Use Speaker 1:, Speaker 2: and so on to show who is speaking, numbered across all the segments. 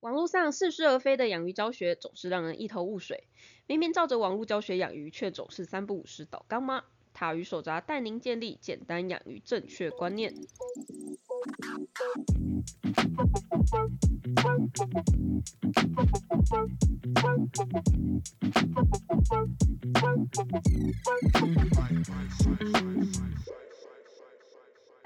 Speaker 1: 网络上似是而非的养鱼教学总是让人一头雾水，明明照着网络教学养鱼，却总是三不五时倒缸吗？塔鱼手札带您建立简单养鱼正确观念。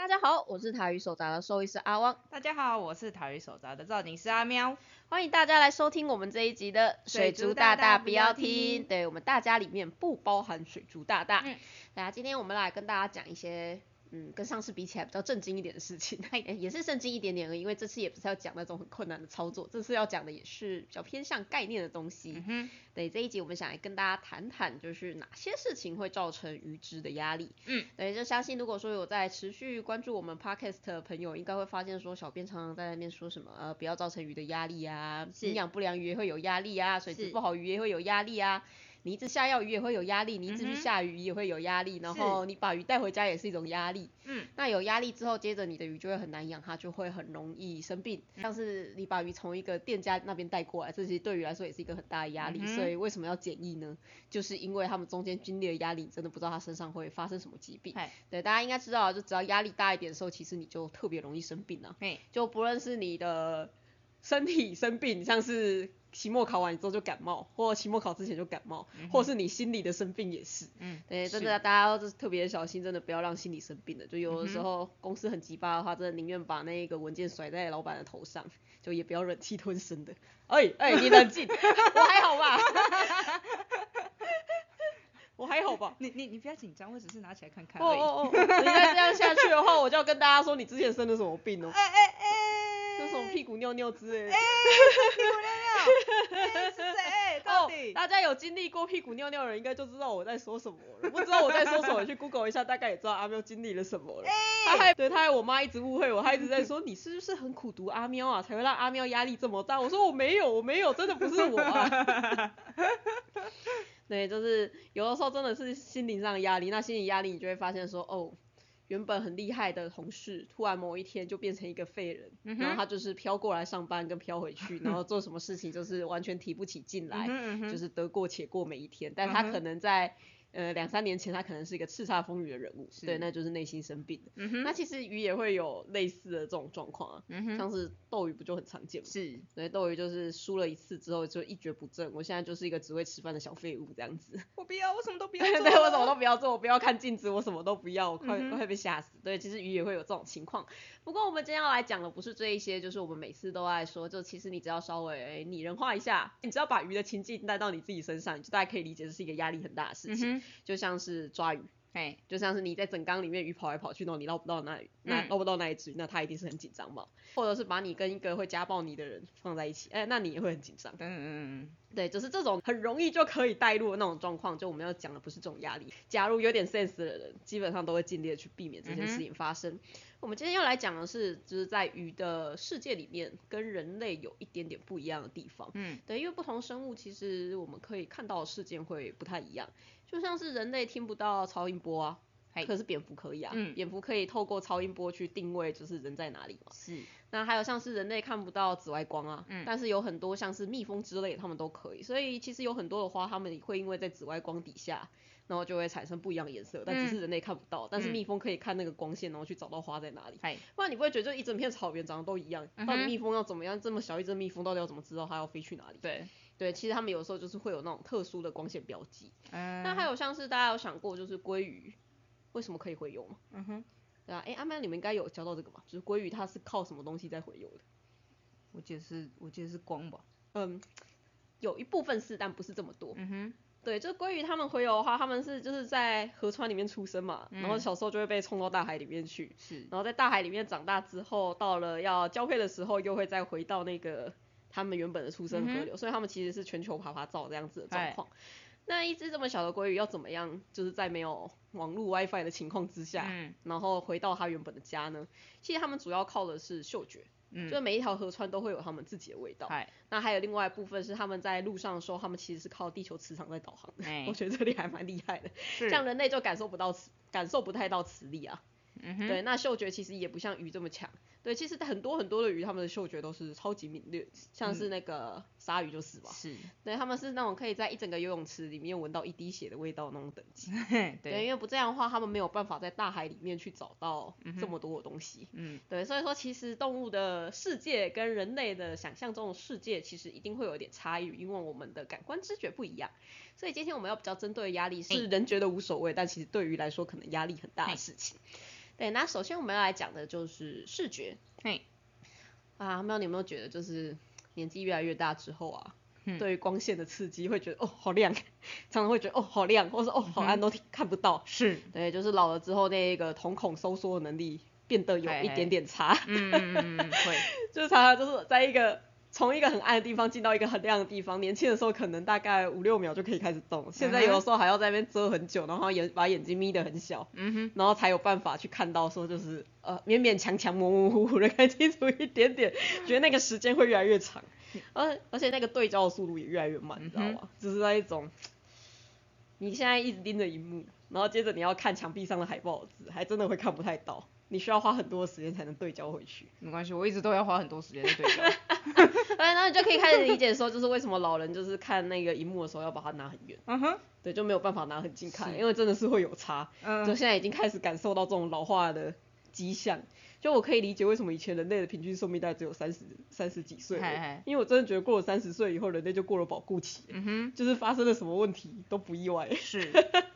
Speaker 1: 大家好，我是塔鱼手札的兽医师阿汪，
Speaker 2: 大家好，我是塔鱼手札的造型师阿喵。
Speaker 1: 欢迎大家来收听我们这一集的水族大大不要听。对我们大家里面不包含水族大大。
Speaker 2: 嗯
Speaker 1: 大家今天我们来跟大家讲一些，嗯，跟上次比起来比较震惊一点的事情，那 也是震惊一点点而已，因为这次也不是要讲那种很困难的操作，这次要讲的也是比较偏向概念的东西。
Speaker 2: 嗯，
Speaker 1: 对这一集我们想来跟大家谈谈，就是哪些事情会造成鱼只的压力。
Speaker 2: 嗯，
Speaker 1: 对，就相信如果说有在持续关注我们 podcast 的朋友，应该会发现说，小编常常在那边说什么，呃，不要造成鱼的压力啊，营养不良鱼也会有压力啊，水质不好鱼也会有压力啊。你一直下药鱼也会有压力，你一直去下鱼也会有压力，然后你把鱼带回家也是一种压力。
Speaker 2: 嗯，
Speaker 1: 那有压力之后，接着你的鱼就会很难养，它就会很容易生病。像是你把鱼从一个店家那边带过来，这其实对鱼来说也是一个很大的压力。
Speaker 2: 嗯
Speaker 1: 所以为什么要检疫呢？就是因为他们中间经历的压力，真的不知道它身上会发生什么疾病。对，大家应该知道，就只要压力大一点的时候，其实你就特别容易生病啊。
Speaker 2: 嘿，
Speaker 1: 就不论是你的身体生病，像是期末考完之后就感冒，或期末考之前就感冒，或是你心理的生病也是。
Speaker 2: 嗯，
Speaker 1: 对，真的大家要特别小心，真的不要让心理生病的。就有的时
Speaker 2: 嗯
Speaker 1: 候公司很急巴的话，真的宁愿把那个文件甩在老板的头上，就也不要忍气吞声的。哎哎，你冷静，我还好吧？我还好吧？
Speaker 2: 你你你不要紧张，我只是拿起来看看
Speaker 1: 哦
Speaker 2: 而已。
Speaker 1: 哦哦，你再这样下去的话，我就要跟大家说你之前生了什么病哦，
Speaker 2: 哎哎哎，
Speaker 1: 生什么屁股尿尿之类的。
Speaker 2: 哎，屁 谁？到
Speaker 1: 哦
Speaker 2: 底？，
Speaker 1: 大家有经历过屁股尿尿的人，应该就知道我在说什么了。不知道我在说什么，去 Google 一下，大概也知道阿喵经历了什么了。他还对，他还我妈一直误会我，她一直在说你是不是很苦读阿喵啊，才会让阿喵压力这么大。我说我没有，我没有，真的不是我啊。对，就是有的时候真的是心灵上的压力，那心理压力你就会发现说，哦，原本很厉害的同事，突然某一天就变成一个废人，
Speaker 2: 嗯
Speaker 1: 然后他就是飘过来上班跟飘回去，然后做什么事情就是完全提不起劲来，就是得过且过每一天，但他可能在。呃，两三年前他可能是一个叱咤风云的人物，对，那就是内心生病的。
Speaker 2: 嗯哼，
Speaker 1: 那其实鱼也会有类似的这种状况啊，
Speaker 2: 嗯哼，
Speaker 1: 像是斗鱼不就很常见吗？
Speaker 2: 是，
Speaker 1: 对，斗鱼就是输了一次之后就一蹶不振，我现在就是一个只会吃饭的小废物这样子。
Speaker 2: 我不要，我什么都不要
Speaker 1: 对
Speaker 2: 做。
Speaker 1: 对，我什么都不要做，我不要看镜子，我什么都不要，我快、快被吓死。对，其实鱼也会有这种情况。不过我们今天要来讲的不是这一些，就是我们每次都爱说，就其实你只要稍微拟人化一下，你只要把鱼的情境带到你自己身上，你就大概可以理解这是一个压力很大的事情，就像是抓鱼。
Speaker 2: 哎，
Speaker 1: 就像是你在整缸里面鱼跑来跑去，然后你捞不到那鱼，那
Speaker 2: 嗯
Speaker 1: 捞不到那一只鱼，那他一定是很紧张嘛。或者是把你跟一个会家暴你的人放在一起，哎、那你也会很紧张。
Speaker 2: 嗯嗯嗯
Speaker 1: 对，就是这种很容易就可以带入的那种状况，就我们要讲的不是这种压力。假如有点 sense 的人，基本上都会尽力的去避免这件事情发生。我们今天要来讲的是，就是在鱼的世界里面，跟人类有一点点不一样的地方。
Speaker 2: 嗯
Speaker 1: 对，因为不同生物其实我们可以看到的事件会不太一样，就像是人类听不到超音波啊，可是蝙蝠可以啊，
Speaker 2: 嗯
Speaker 1: 蝙蝠可以透过超音波去定位就是人在哪里嘛。
Speaker 2: 是，
Speaker 1: 那还有像是人类看不到紫外光啊，
Speaker 2: 嗯
Speaker 1: 但是有很多像是蜜蜂之类的，它们都可以。所以其实有很多的花，它们会因为在紫外光底下，然后就会产生不一样的颜色，但只是人类看不到。但是
Speaker 2: 嗯
Speaker 1: 蜜蜂可以看那个光线，然后去找到花在哪里。
Speaker 2: 嗨，
Speaker 1: 不然你不会觉得就一整片草原长得都一样，
Speaker 2: 嗯哼
Speaker 1: 到底蜜蜂要怎么样？这么小一只蜜蜂到底要怎么知道它要飞去哪里？
Speaker 2: 对，
Speaker 1: 对，其实他们有时候就是会有那种特殊的光线标记。
Speaker 2: 嗯，
Speaker 1: 那还有像是大家有想过，就是鲑鱼为什么可以回游吗？
Speaker 2: 嗯哼，
Speaker 1: 对啊，哎，阿曼你们应该有教到这个吧？就是鲑鱼它是靠什么东西在回游的？
Speaker 2: 我记得是，我记得是光吧。
Speaker 1: 嗯，有一部分是，但不是这么多。
Speaker 2: 嗯哼，
Speaker 1: 对，就鲑鱼它们洄游的话，它们是就是在河川里面出生嘛，然后
Speaker 2: 嗯
Speaker 1: 小时候就会被冲到大海里面去，
Speaker 2: 是，
Speaker 1: 然后在大海里面长大之后，到了要交配的时候，又会再回到那个他们原本的出生河流，所以他们其实是全球爬爬照这样子的状况。那一只这么小的鲑鱼要怎么样，就是在没有网络 WiFi 的情况之下，
Speaker 2: 嗯
Speaker 1: 然后回到它原本的家呢？其实他们主要靠的是嗅觉，
Speaker 2: 嗯
Speaker 1: 就是每一条河川都会有他们自己的味道。那还有另外一部分是他们在路上的时候，他们其实是靠地球磁场在导航的。
Speaker 2: 哎
Speaker 1: 我觉得这里还蛮厉害的，
Speaker 2: 是
Speaker 1: 像人类就感受不到磁，感受不太到磁力啊。
Speaker 2: 嗯，
Speaker 1: 对，那嗅觉其实也不像鱼这么强，对，其实很多很多的鱼，它们的嗅觉都是超级敏锐，像是
Speaker 2: 嗯
Speaker 1: 那个鲨鱼就是吧。
Speaker 2: 是，
Speaker 1: 对，它们是那种可以在一整个游泳池里面闻到一滴血的味道那种等级。对，
Speaker 2: 对，
Speaker 1: 因为不这样的话，它们没有办法在大海里面去找到这么多的东西。
Speaker 2: 嗯，
Speaker 1: 对，所以说其实动物的世界跟人类的想象中的世界其实一定会有一点差异，因为我们的感官知觉不一样。所以今天我们要比较针对的压力是人觉得无所谓，但其实对于来说可能压力很大的事情。对，那首先我们要来讲的就是视觉。
Speaker 2: 嘿，
Speaker 1: 啊，没有你有没有觉得就是年纪越来越大之后啊，
Speaker 2: 嗯
Speaker 1: 对于光线的刺激会觉得哦好亮，常常会觉得哦好亮，或者是哦好暗都看不到。
Speaker 2: 是，
Speaker 1: 对，就是老了之后那个瞳孔收缩的能力变得有一点点差，
Speaker 2: 嗯嗯嗯嗯，会，
Speaker 1: 就是常常就是在一个从一个很暗的地方进到一个很亮的地方，年轻的时候可能大概五六秒就可以开始动，现在有的时候还要在那边遮很久，然后眼把眼睛眯得很小，
Speaker 2: 嗯哼，
Speaker 1: 然后才有办法去看到说就是呃勉勉强强模模糊糊的看清楚一点点，觉得那个时间会越来越长，而而且那个对焦的速度也越来越慢，你知道吗？就是那一种。你现在一直盯着荧幕，然后接着你要看墙壁上的海报字，还真的会看不太到。你需要花很多时间才能对焦回去。
Speaker 2: 没关系，我一直都要花很多时间在对焦。
Speaker 1: 对，然后你就可以开始理解说，就是为什么老人就是看那个荧幕的时候要把它拿很远，
Speaker 2: 嗯哼，
Speaker 1: 对，就没有办法拿很近看，因为真的是会有差。嗯就
Speaker 2: 嗯，
Speaker 1: 现在已经开始感受到这种老化的迹象。就我可以理解为什么以前人类的平均寿命大概只有三十三十几岁因为我真的觉得过了三十岁以后，人类就过了保固期，
Speaker 2: 嗯哼，
Speaker 1: 就是发生了什么问题都不意外，
Speaker 2: 是，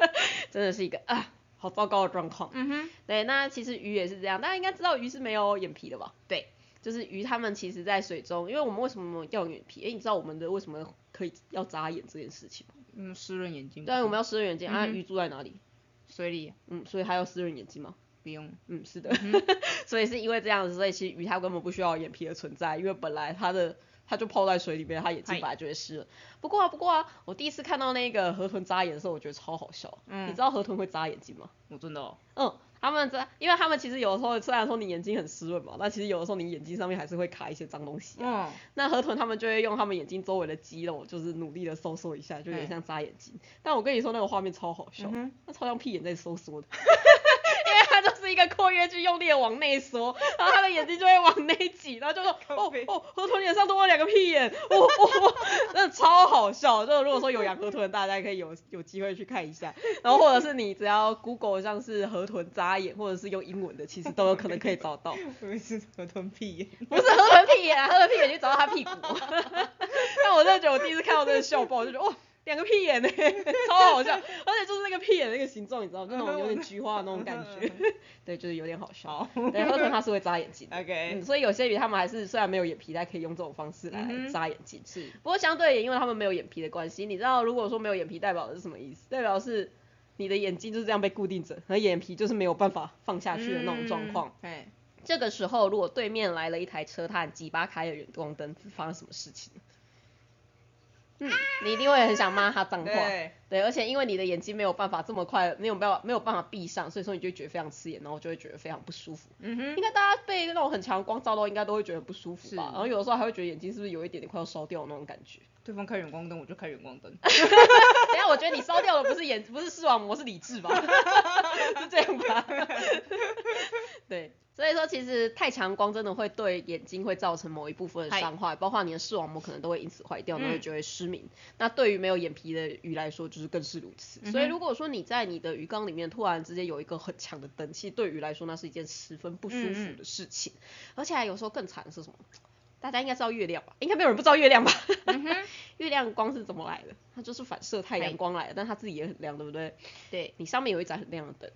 Speaker 1: 真的是一个啊好糟糕的状况。
Speaker 2: 嗯哼，
Speaker 1: 对，那其实鱼也是这样，大家应该知道鱼是没有眼皮的吧？
Speaker 2: 对，
Speaker 1: 就是鱼它们其实在水中，因为我们为什么要有眼皮？诶，你知道我们的为什么可以要眨眼这件事情吗？
Speaker 2: 嗯，湿润眼睛，
Speaker 1: 对啊，我们要湿润眼睛、啊，鱼住在哪里？
Speaker 2: 水里
Speaker 1: 嗯，所以它要湿润眼睛吗？
Speaker 2: 不用，
Speaker 1: 嗯，是的，所以是因为这样子，所以其实鱼它根本不需要眼皮的存在，因为本来它的它就泡在水里面，它眼睛本来就会湿了。不过啊，不过啊，我第一次看到那个河豚眨眼的时候，我觉得超好笑。
Speaker 2: 嗯
Speaker 1: 你知道河豚会眨眼睛吗？
Speaker 2: 我真的哦，
Speaker 1: 嗯，他们在，因为他们其实有的时候虽然说你眼睛很湿润嘛，但其实有的时候你眼睛上面还是会卡一些脏东西、啊。
Speaker 2: 嗯，
Speaker 1: 那河豚他们就会用他们眼睛周围的肌肉，就是努力的收缩一下，就有点
Speaker 2: 嗯
Speaker 1: 像眨眼睛。但我跟你说那个画面超好笑，
Speaker 2: 嗯
Speaker 1: 那超像屁眼在收缩的。因为它就是一个括约肌用力的往内缩，然后他的眼睛就会往内挤，然后就说哦哦，河豚脸上多了两个屁眼，哦哦，真的超好笑。就如果说有养河豚，大家可以有有机会去看一下，然后或者是你只要 Google 像是河豚眨眼，或者是用英文的，其实都有可能可以找到。
Speaker 2: 我也是河豚屁眼，
Speaker 1: 不是河豚屁眼啊，河豚屁眼就找到他屁股。但我真的觉得我第一次看到这个笑爆，我就觉得哇，两个屁眼呢，超好笑，而且就是那个屁眼那个形状，你知道，就那种有点菊花的那种感觉，对，就是有点好笑。对，河豚它是会眨眼睛。
Speaker 2: OK，
Speaker 1: 嗯，所以有些鱼它们还是虽然没有眼皮，但可以用这种方式来眨眼睛。
Speaker 2: 是，
Speaker 1: 不过相对也因为他们没有眼皮的关系，你知道如果说没有眼皮代表的是什么意思？代表是你的眼睛就是这样被固定着，而眼皮就是没有办法放下去的那种状况。
Speaker 2: 嗯，哎，
Speaker 1: 这个时候，如果对面来了一台车，它很急巴开了远光灯，发生什么事情？嗯，你一定会很想骂他脏话。
Speaker 2: 对，
Speaker 1: 对，而且因为你的眼睛没有办法这么快，没有办法没有办法闭上，所以说你就觉得非常刺眼，然后就会觉得非常不舒服。
Speaker 2: 嗯哼，
Speaker 1: 应该大家被那种很强的光照到，应该都会觉得不舒服吧？然后有的时候还会觉得眼睛是不是有一点点快要烧掉的那种感觉。
Speaker 2: 对方开远光灯，我就开远光灯，
Speaker 1: 等下，我觉得你烧掉的不是眼，不是视网膜，是理智吧？是这样吧？对，所以说其实太强光真的会对眼睛会造成某一部分的伤害，包括你的视网膜可能都会因此坏掉，然后
Speaker 2: 嗯
Speaker 1: 就会失明。那对于没有眼皮的鱼来说，就是更是如此。所以如果说你在你的鱼缸里面突然之间有一个很强的灯，其实对鱼来说那是一件十分不舒服的事情，而且还有时候更惨的是什么？大家应该知道月亮吧？应该没有人不知道月亮吧？月亮光是怎么来的？它就是反射太阳光来的，但它自己也很亮，对不对？
Speaker 2: 对，
Speaker 1: 你上面有一盏很亮的灯，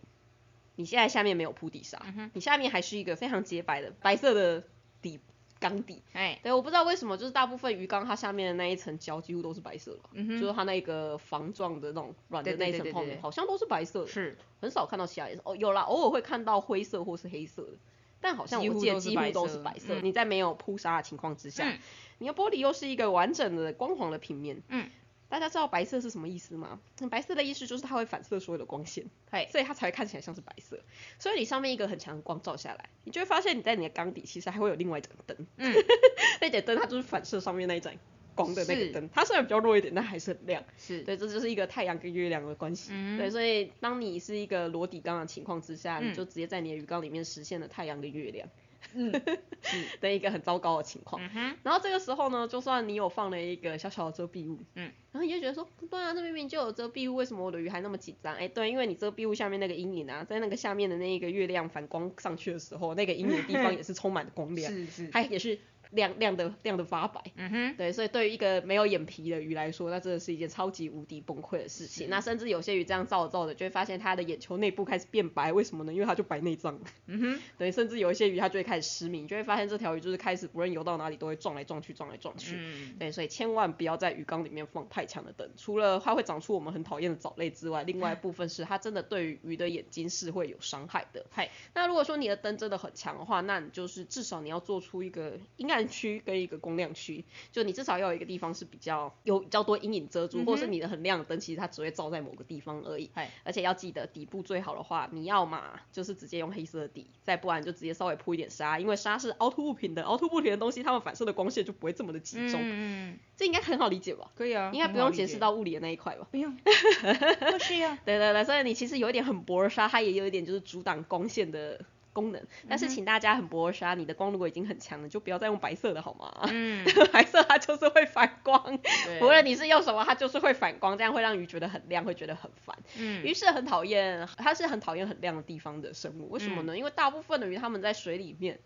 Speaker 1: 你现在下面没有铺底沙，你下面还是一个非常洁白的白色的底缸底。
Speaker 2: 哎，
Speaker 1: 对，我不知道为什么，就是大部分鱼缸它下面的那一层胶几乎都是白色的，
Speaker 2: 嗯
Speaker 1: 就是它那个防撞的那种软的那一层泡
Speaker 2: 对对对对
Speaker 1: 棉好像都是白色的，
Speaker 2: 是，
Speaker 1: 很少看到其他颜色。哦，有啦，偶尔会看到灰色或是黑色的。但好像我记得
Speaker 2: 几乎都是白色
Speaker 1: 你在没有铺沙的情况之下，
Speaker 2: 嗯
Speaker 1: 你的玻璃又是一个完整的光滑的平面，
Speaker 2: 嗯，
Speaker 1: 大家知道白色是什么意思吗？嗯白色的意思就是它会反射所有的光线，
Speaker 2: 嘿，
Speaker 1: 所以它才会看起来像是白色。所以你上面一个很强的光照下来，你就会发现你在你的缸底其实还会有另外一盏灯，
Speaker 2: 嗯，
Speaker 1: 那盏灯它就是反射上面那一盏光的那个灯，它虽然比较弱一点，但还是很亮。
Speaker 2: 是，
Speaker 1: 对，这就是一个太阳跟月亮的关系。
Speaker 2: 嗯
Speaker 1: 对，所以当你是一个裸底缸的情况之下，
Speaker 2: 嗯
Speaker 1: 你就直接在你的鱼缸里面实现了太阳跟月亮。
Speaker 2: 嗯，是，
Speaker 1: 的一个很糟糕的情况。
Speaker 2: 嗯，
Speaker 1: 然后这个时候呢，就算你有放了一个小小的遮蔽物，
Speaker 2: 嗯，
Speaker 1: 然后你就觉得说，不对啊，这明明就有遮蔽物，为什么我的鱼还那么紧张？哎，对，因为你遮蔽物下面那个阴影啊，在那个下面的那一个月亮反光上去的时候，那个阴影的地方 也是充满了光亮，
Speaker 2: 是是，
Speaker 1: 它也是亮亮的亮的发白。
Speaker 2: 嗯哼，
Speaker 1: 对，所以对于一个没有眼皮的鱼来说，那真的是一件超级无敌崩溃的事情。那甚至有些鱼这样照着照着，就会发现它的眼球内部开始变白，为什么呢？因为它就白内障了。
Speaker 2: 嗯哼，
Speaker 1: 对，甚至有一些鱼它就会开始失明，就会发现这条鱼就是开始不论游到哪里都会撞来撞去，撞来撞去。
Speaker 2: 嗯，
Speaker 1: 对，所以千万不要在鱼缸里面放太强的灯，除了它会长出我们很讨厌的藻类之外，另外一部分是它真的对于鱼的眼睛是会有伤害的。
Speaker 2: 嗨，
Speaker 1: 那如果说你的灯真的很强的话，那你就是至少你要做出一个阴暗区跟一个光亮区，就你至少要有一个地方是比较有比较多阴影遮住，或是你的很亮的灯其实它只会照在某个地方而已。
Speaker 2: 嗨，
Speaker 1: 而且要记得底部最好的话，你要嘛就是直接用黑色的底，再不然就直接稍微铺一点纱，因为纱是凹凸不平的，凹凸不平的东西它们反射的光线就不会这么的集中。
Speaker 2: 嗯嗯，
Speaker 1: 这应该很好理解吧？
Speaker 2: 可以啊，
Speaker 1: 应该不用解释到物理的那一块吧？
Speaker 2: 不用，不需要，
Speaker 1: 对对对，所以你其实有一点很薄的纱，它也有一点就是阻挡光线的功能。但是请大家很薄的纱，你的光如果已经很强了，就不要再用白色的好吗？
Speaker 2: 嗯，
Speaker 1: 白色它就是会反光，无论你是用什么，它就是会反光，这样会让鱼觉得很亮，会觉得很烦。
Speaker 2: 嗯，
Speaker 1: 鱼是很讨厌，它是很讨厌很亮的地方的生物。为什么呢？因为大部分的鱼它们在水里面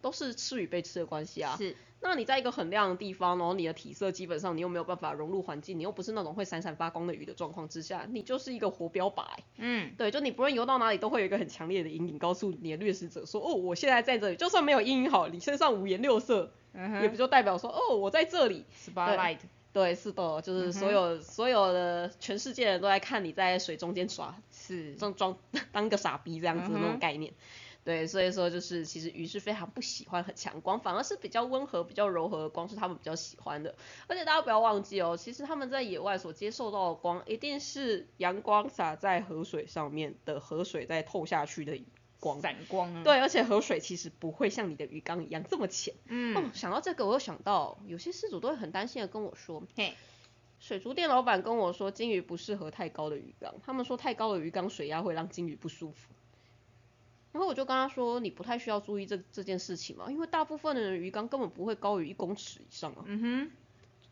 Speaker 1: 都是吃与被吃的关系啊。
Speaker 2: 是，
Speaker 1: 那你在一个很亮的地方，然后你的体色基本上你又没有办法融入环境，你又不是那种会闪闪发光的鱼的状况之下，你就是一个活标靶。欸、
Speaker 2: 嗯，
Speaker 1: 对，就你不论游到哪里，都会有一个很强烈的阴影，告诉你的掠食者说，哦，我现在在这里，就算没有阴影好，你身上五颜六色，
Speaker 2: 嗯
Speaker 1: 也不就代表说，哦，我在这里。
Speaker 2: ，spotlight，
Speaker 1: 对，是的，就是所有、所有的全世界人都在看你在水中间耍，
Speaker 2: 是，
Speaker 1: 装装当个傻逼这样子的那种概念。对，所以说就是其实鱼是非常不喜欢很强光，反而是比较温和、比较柔和的光是他们比较喜欢的。而且大家不要忘记哦，其实他们在野外所接受到的光，一定是阳光洒在河水上面的河水在透下去的光。
Speaker 2: 散光啊，，
Speaker 1: 对，而且河水其实不会像你的鱼缸一样这么浅。哦
Speaker 2: 嗯，，
Speaker 1: 想到这个，我又想到有些事主都会很担心的跟我说，
Speaker 2: 嘿，
Speaker 1: 水族店老板跟我说，金鱼不适合太高的鱼缸，他们说太高的鱼缸水压会让金鱼不舒服。然后我就跟他说，你不太需要注意这这件事情嘛，因为大部分的人鱼缸根本不会高于一公尺以上啊。
Speaker 2: 嗯哼，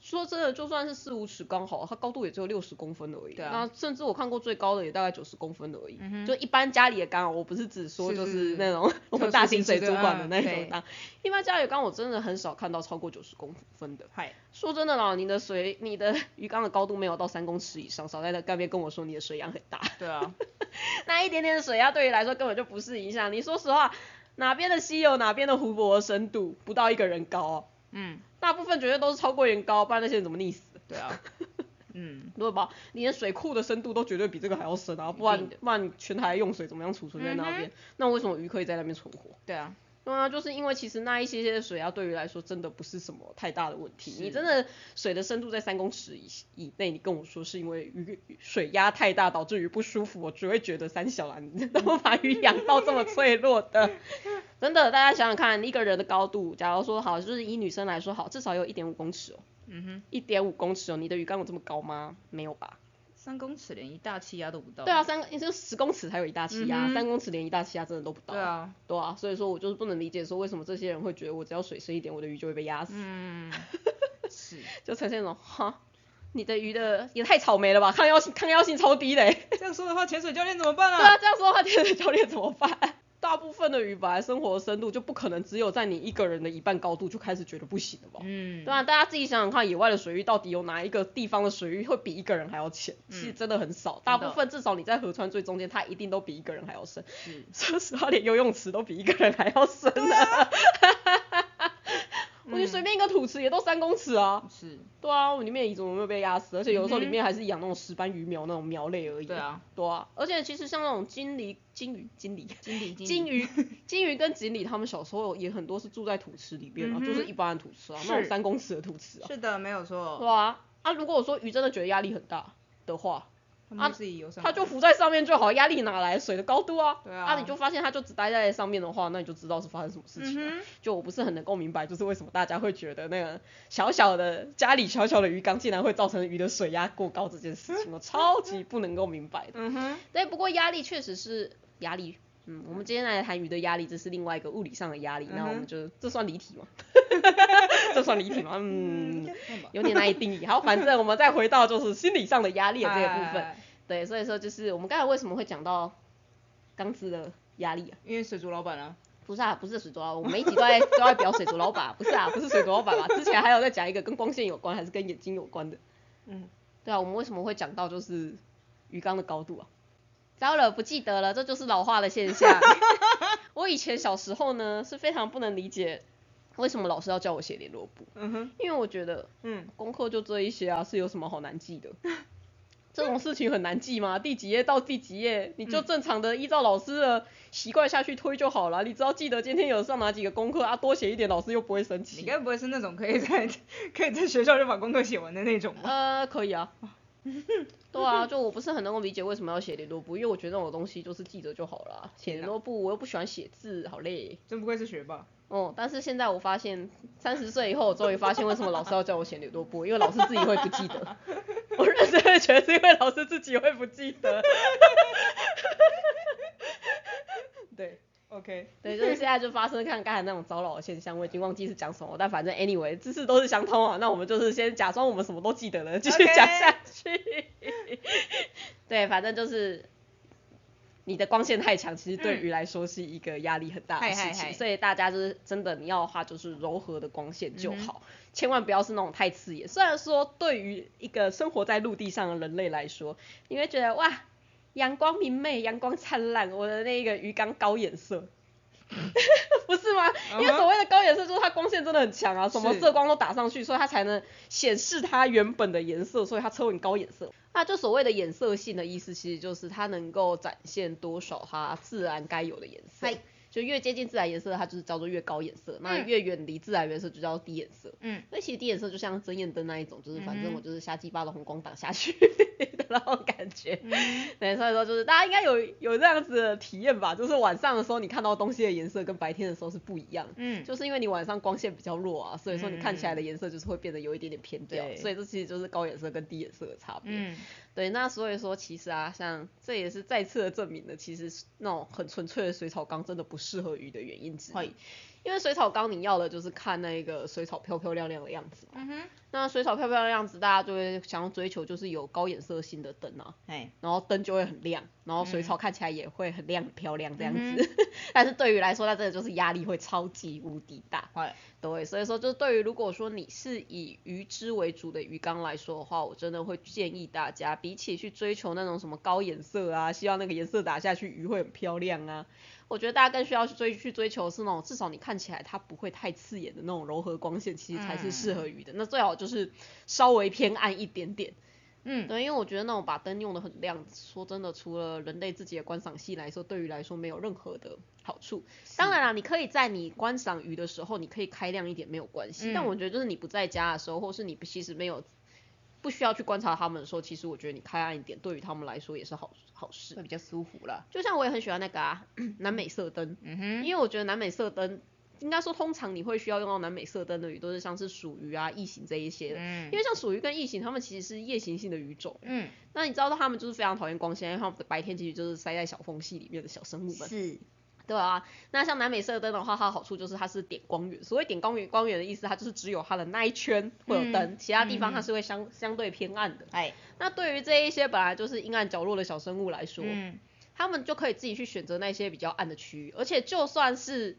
Speaker 1: 说真的，就算是四五尺刚好，它高度也只有六十公分而已。
Speaker 2: 对啊
Speaker 1: 那甚至我看过最高的也大概九十公分而已。就一般家里的缸，我不是只说
Speaker 2: 是
Speaker 1: 就是那种 我们大型水族馆的那种缸，一般家里的缸我真的很少看到超过九十公分的。
Speaker 2: 嗨，
Speaker 1: 说真的啦，你的水，你的 鱼缸的高度没有到三公尺以上，少在那干边跟我说你的水压很大，
Speaker 2: 对啊，
Speaker 1: 那一点点的水压对于来说根本就不是影响。你说实话，哪边的溪有，哪边的湖泊的深度不到一个人高啊，
Speaker 2: 嗯，
Speaker 1: 大部分绝对都是超过人高，不然那些人怎么溺死？
Speaker 2: 对啊，嗯，
Speaker 1: 对吧？你连水库的深度都绝对比这个还要深啊，不然不然全台用水怎么样储存在那边？那为什么鱼可以在那边存活？
Speaker 2: 对啊，
Speaker 1: 对啊，就是因为其实那一些些的水压对于来说真的不是什么太大的问题。你真的水的深度在三公尺以以内，你跟我说是因为鱼水压太大导致鱼不舒服，我只会觉得三小兰，你怎么 把鱼养到这么脆弱的？真的，大家想想看，一个人的高度，假如说好，就是以女生来说好，至少有一点五公尺哦，
Speaker 2: 嗯哼，
Speaker 1: 一点五公尺哦，你的鱼缸有这么高吗？没有吧？
Speaker 2: 三公尺连一大气压都不到，
Speaker 1: 对啊，，三你就十公尺才有一大气压，
Speaker 2: 嗯
Speaker 1: 三、公尺连一大气压真的都不到。
Speaker 2: 对啊，
Speaker 1: 对啊，所以说我就是不能理解说为什么这些人会觉得我只要水深一点，我的鱼就会被压死，
Speaker 2: 嗯，是，
Speaker 1: 就呈现那种哈，你的鱼的也太草莓了吧，抗药性抗药性超低嘞欸。
Speaker 2: 这样说的话，潜水教练怎么办啊？
Speaker 1: 对啊，这样说的话，潜水教练怎么办？大部分的鱼本来生活的深度就不可能只有在你一个人的一半高度就开始觉得不行了吧？
Speaker 2: 嗯，
Speaker 1: 对啊，大家自己想想看，野外的水域到底有哪一个地方的水域会比一个人还要浅？其实真的很少，大部分至少你在河川最中间，它一定都比一个人还要深。
Speaker 2: 嗯，
Speaker 1: 说实话，连游泳池都比一个人还要深呢。我觉得随便一个土池也都三公尺啊。
Speaker 2: 是，
Speaker 1: 对啊，我里面的鱼怎么没有被压死？而且有的时候里面还是养那种石斑鱼苗那种苗类而已。
Speaker 2: 对啊，
Speaker 1: 对啊，而且其实像那种金鲤、金鱼、金鲤、
Speaker 2: 金鲤，
Speaker 1: 金鱼、金鱼跟锦鲤，他们小时候也很多是住在土池里边啊，就是一般的土池啊，那种三公尺的土池啊。
Speaker 2: 是的，没有错，
Speaker 1: 对啊，啊，如果我说鱼真的觉得压力很大的话，
Speaker 2: 他们自己游上来，
Speaker 1: 它就浮在上面就好，压力哪来？水的高度啊。
Speaker 2: 对啊
Speaker 1: 你就发现它就只待在上面的话，那你就知道是发生什么事情了。
Speaker 2: 嗯哼
Speaker 1: 就我不是很能够明白，就是为什么大家会觉得那个小小的家里小小的鱼缸竟然会造成鱼的水压过高这件事情，我超级不能够明白的。
Speaker 2: 嗯哼，
Speaker 1: 对，不过压力确实是压力。嗯，我们今天来谈鱼的压力，这是另外一个物理上的压力，那我们就这算离题吗？这算离题吗？嗯，有点难以定义。好，反正我们再回到就是心理上的压力的这个部分。
Speaker 2: 哎
Speaker 1: 对，所以说就是我们刚才为什么会讲到钢丝的压力啊？
Speaker 2: 因为水族老板啊，
Speaker 1: 不是啊，不是水族老板，我每一集都在都在表水族老板，不是啊，不是水族老板啊？之前还有在讲一个跟光线有关，还是跟眼睛有关的。
Speaker 2: 嗯，
Speaker 1: 对啊，我们为什么会讲到就是鱼缸的高度啊？糟了，不记得了，这就是老化的现象。我以前小时候呢是非常不能理解为什么老师要叫我写联络簿，
Speaker 2: 嗯哼，
Speaker 1: 因为我觉得
Speaker 2: 嗯，
Speaker 1: 功课就这一些啊，是有什么好难记的？这种事情很难记吗？第几页到第几页，你就正常的依照老师的习惯下去推就好了。你只要记得今天有上哪几个功课啊，多写一点，老师又不会生气
Speaker 2: 你
Speaker 1: 气。
Speaker 2: 该不会是那种可以在 可以在学校就把功课写完的那种吧？
Speaker 1: 呃，可以啊。对啊，就我不是很能够理解为什么要写联络簿，因为我觉得那种东西就是记着就好了啊。写联络簿我又不喜欢写字，好累。
Speaker 2: 真不愧是学霸。
Speaker 1: 哦，但是现在我发现，三十岁以后，我终于发现为什么老师要叫我写联络簿，因为老师自己会不记得。我认真的觉得是因为老师自己会不记得。对
Speaker 2: OK，
Speaker 1: 对，就是现在就发生看刚才那种糟老的现象，我已经忘记是讲什么，但反正 anyway 知识都是相通啊，那我们就是先假装我们什么都记得了，继续讲下去。对，反正就是你的光线太强，其实对鱼来说是一个压力很大的事情，所以大家就是真的你要的话就是柔和的光线就好，千万不要是那种太刺眼。虽然说对于一个生活在陆地上的人类来说，你会觉得哇。阳光明媚，阳光灿烂，我的那个鱼缸高颜色，不是吗？因为所谓的高颜色就是它光线真的很强啊，什么色光都打上去，所以它才能显示它原本的颜色，所以它称为高颜色。那就所谓的颜色性的意思，其实就是它能够展现多少它自然该有的颜色
Speaker 2: 嗨。
Speaker 1: 就越接近自然颜色，它就是叫做越高颜色；那
Speaker 2: 嗯
Speaker 1: 越远离自然颜色就叫低颜色。
Speaker 2: 嗯，
Speaker 1: 那其实低颜色就像针眼灯那一种，就是反正我就是瞎鸡巴的红光打下去 的那种感觉。
Speaker 2: 嗯
Speaker 1: 对，所以说就是大家应该有有这样子的体验吧，就是晚上的时候你看到东西的颜色跟白天的时候是不一样。
Speaker 2: 嗯，
Speaker 1: 就是因为你晚上光线比较弱啊，所以说你看起来的颜色就是会变得有一点点偏掉，
Speaker 2: 对
Speaker 1: 所以这其实就是高颜色跟低颜色的差别。
Speaker 2: 嗯，
Speaker 1: 对，那所以说其实啊，像这也是再次的证明了，其实那种很纯粹的水草缸真的不适合鱼的原因之一。因为水草缸你要的就是看那个水草漂漂亮亮的样子嘛。
Speaker 2: 嗯哼，
Speaker 1: 那水草漂漂亮亮样子，大家就会想要追求就是有高颜色性的灯啊，
Speaker 2: 哎，
Speaker 1: 然后灯就会很亮，然后水
Speaker 2: 嗯
Speaker 1: 草看起来也会很亮很漂亮这样
Speaker 2: 嗯
Speaker 1: 子。但是对于来说，那真的就是压力会超级无敌大。
Speaker 2: 会，
Speaker 1: 对，所以说就是对于如果说你是以鱼汁为主的鱼缸来说的话，我真的会建议大家，比起去追求那种什么高颜色啊，希望那个颜色打下去鱼会很漂亮啊，我觉得大家更需要去追去追求是那种至少你看起来它不会太刺眼的那种柔和光线，其实才是适合鱼的。那最好就是稍微偏暗一点点。
Speaker 2: 嗯，
Speaker 1: 对，因为我觉得那种把灯用的很亮，说真的，除了人类自己的观赏性来说，对于来说没有任何的好处。当然啦，你可以在你观赏鱼的时候，你可以开亮一点没有关系。但
Speaker 2: 嗯
Speaker 1: 我觉得就是你不在家的时候，或是你其实没有不需要去观察它们的时候，其实我觉得你开暗一点，对于他们来说也是好好事
Speaker 2: 会。比较舒服啦。
Speaker 1: 就像我也很喜欢那个啊 南美色灯，
Speaker 2: 嗯哼，
Speaker 1: 因为我觉得南美色灯。应该说，通常你会需要用到南美色灯的鱼，都是像是鼠鱼啊、异形这一些的。
Speaker 2: 嗯
Speaker 1: 因为像鼠鱼跟异形，它们其实是夜行性的鱼种。
Speaker 2: 嗯，
Speaker 1: 那你知道它们就是非常讨厌光线，因为它们的白天其实就是塞在小缝隙里面的小生物们。
Speaker 2: 是，
Speaker 1: 对啊，那像南美射灯的话，它的好处就是它是点光源。所谓点光源，光源的意思，它就是只有它的那一圈会有灯，
Speaker 2: 嗯
Speaker 1: 其他地方
Speaker 2: 嗯
Speaker 1: 它是会相相对偏暗的。
Speaker 2: 哎，
Speaker 1: 那对于这一些本来就是阴暗角落的小生物来说，
Speaker 2: 嗯，
Speaker 1: 他们就可以自己去选择那些比较暗的区域，而且就算是。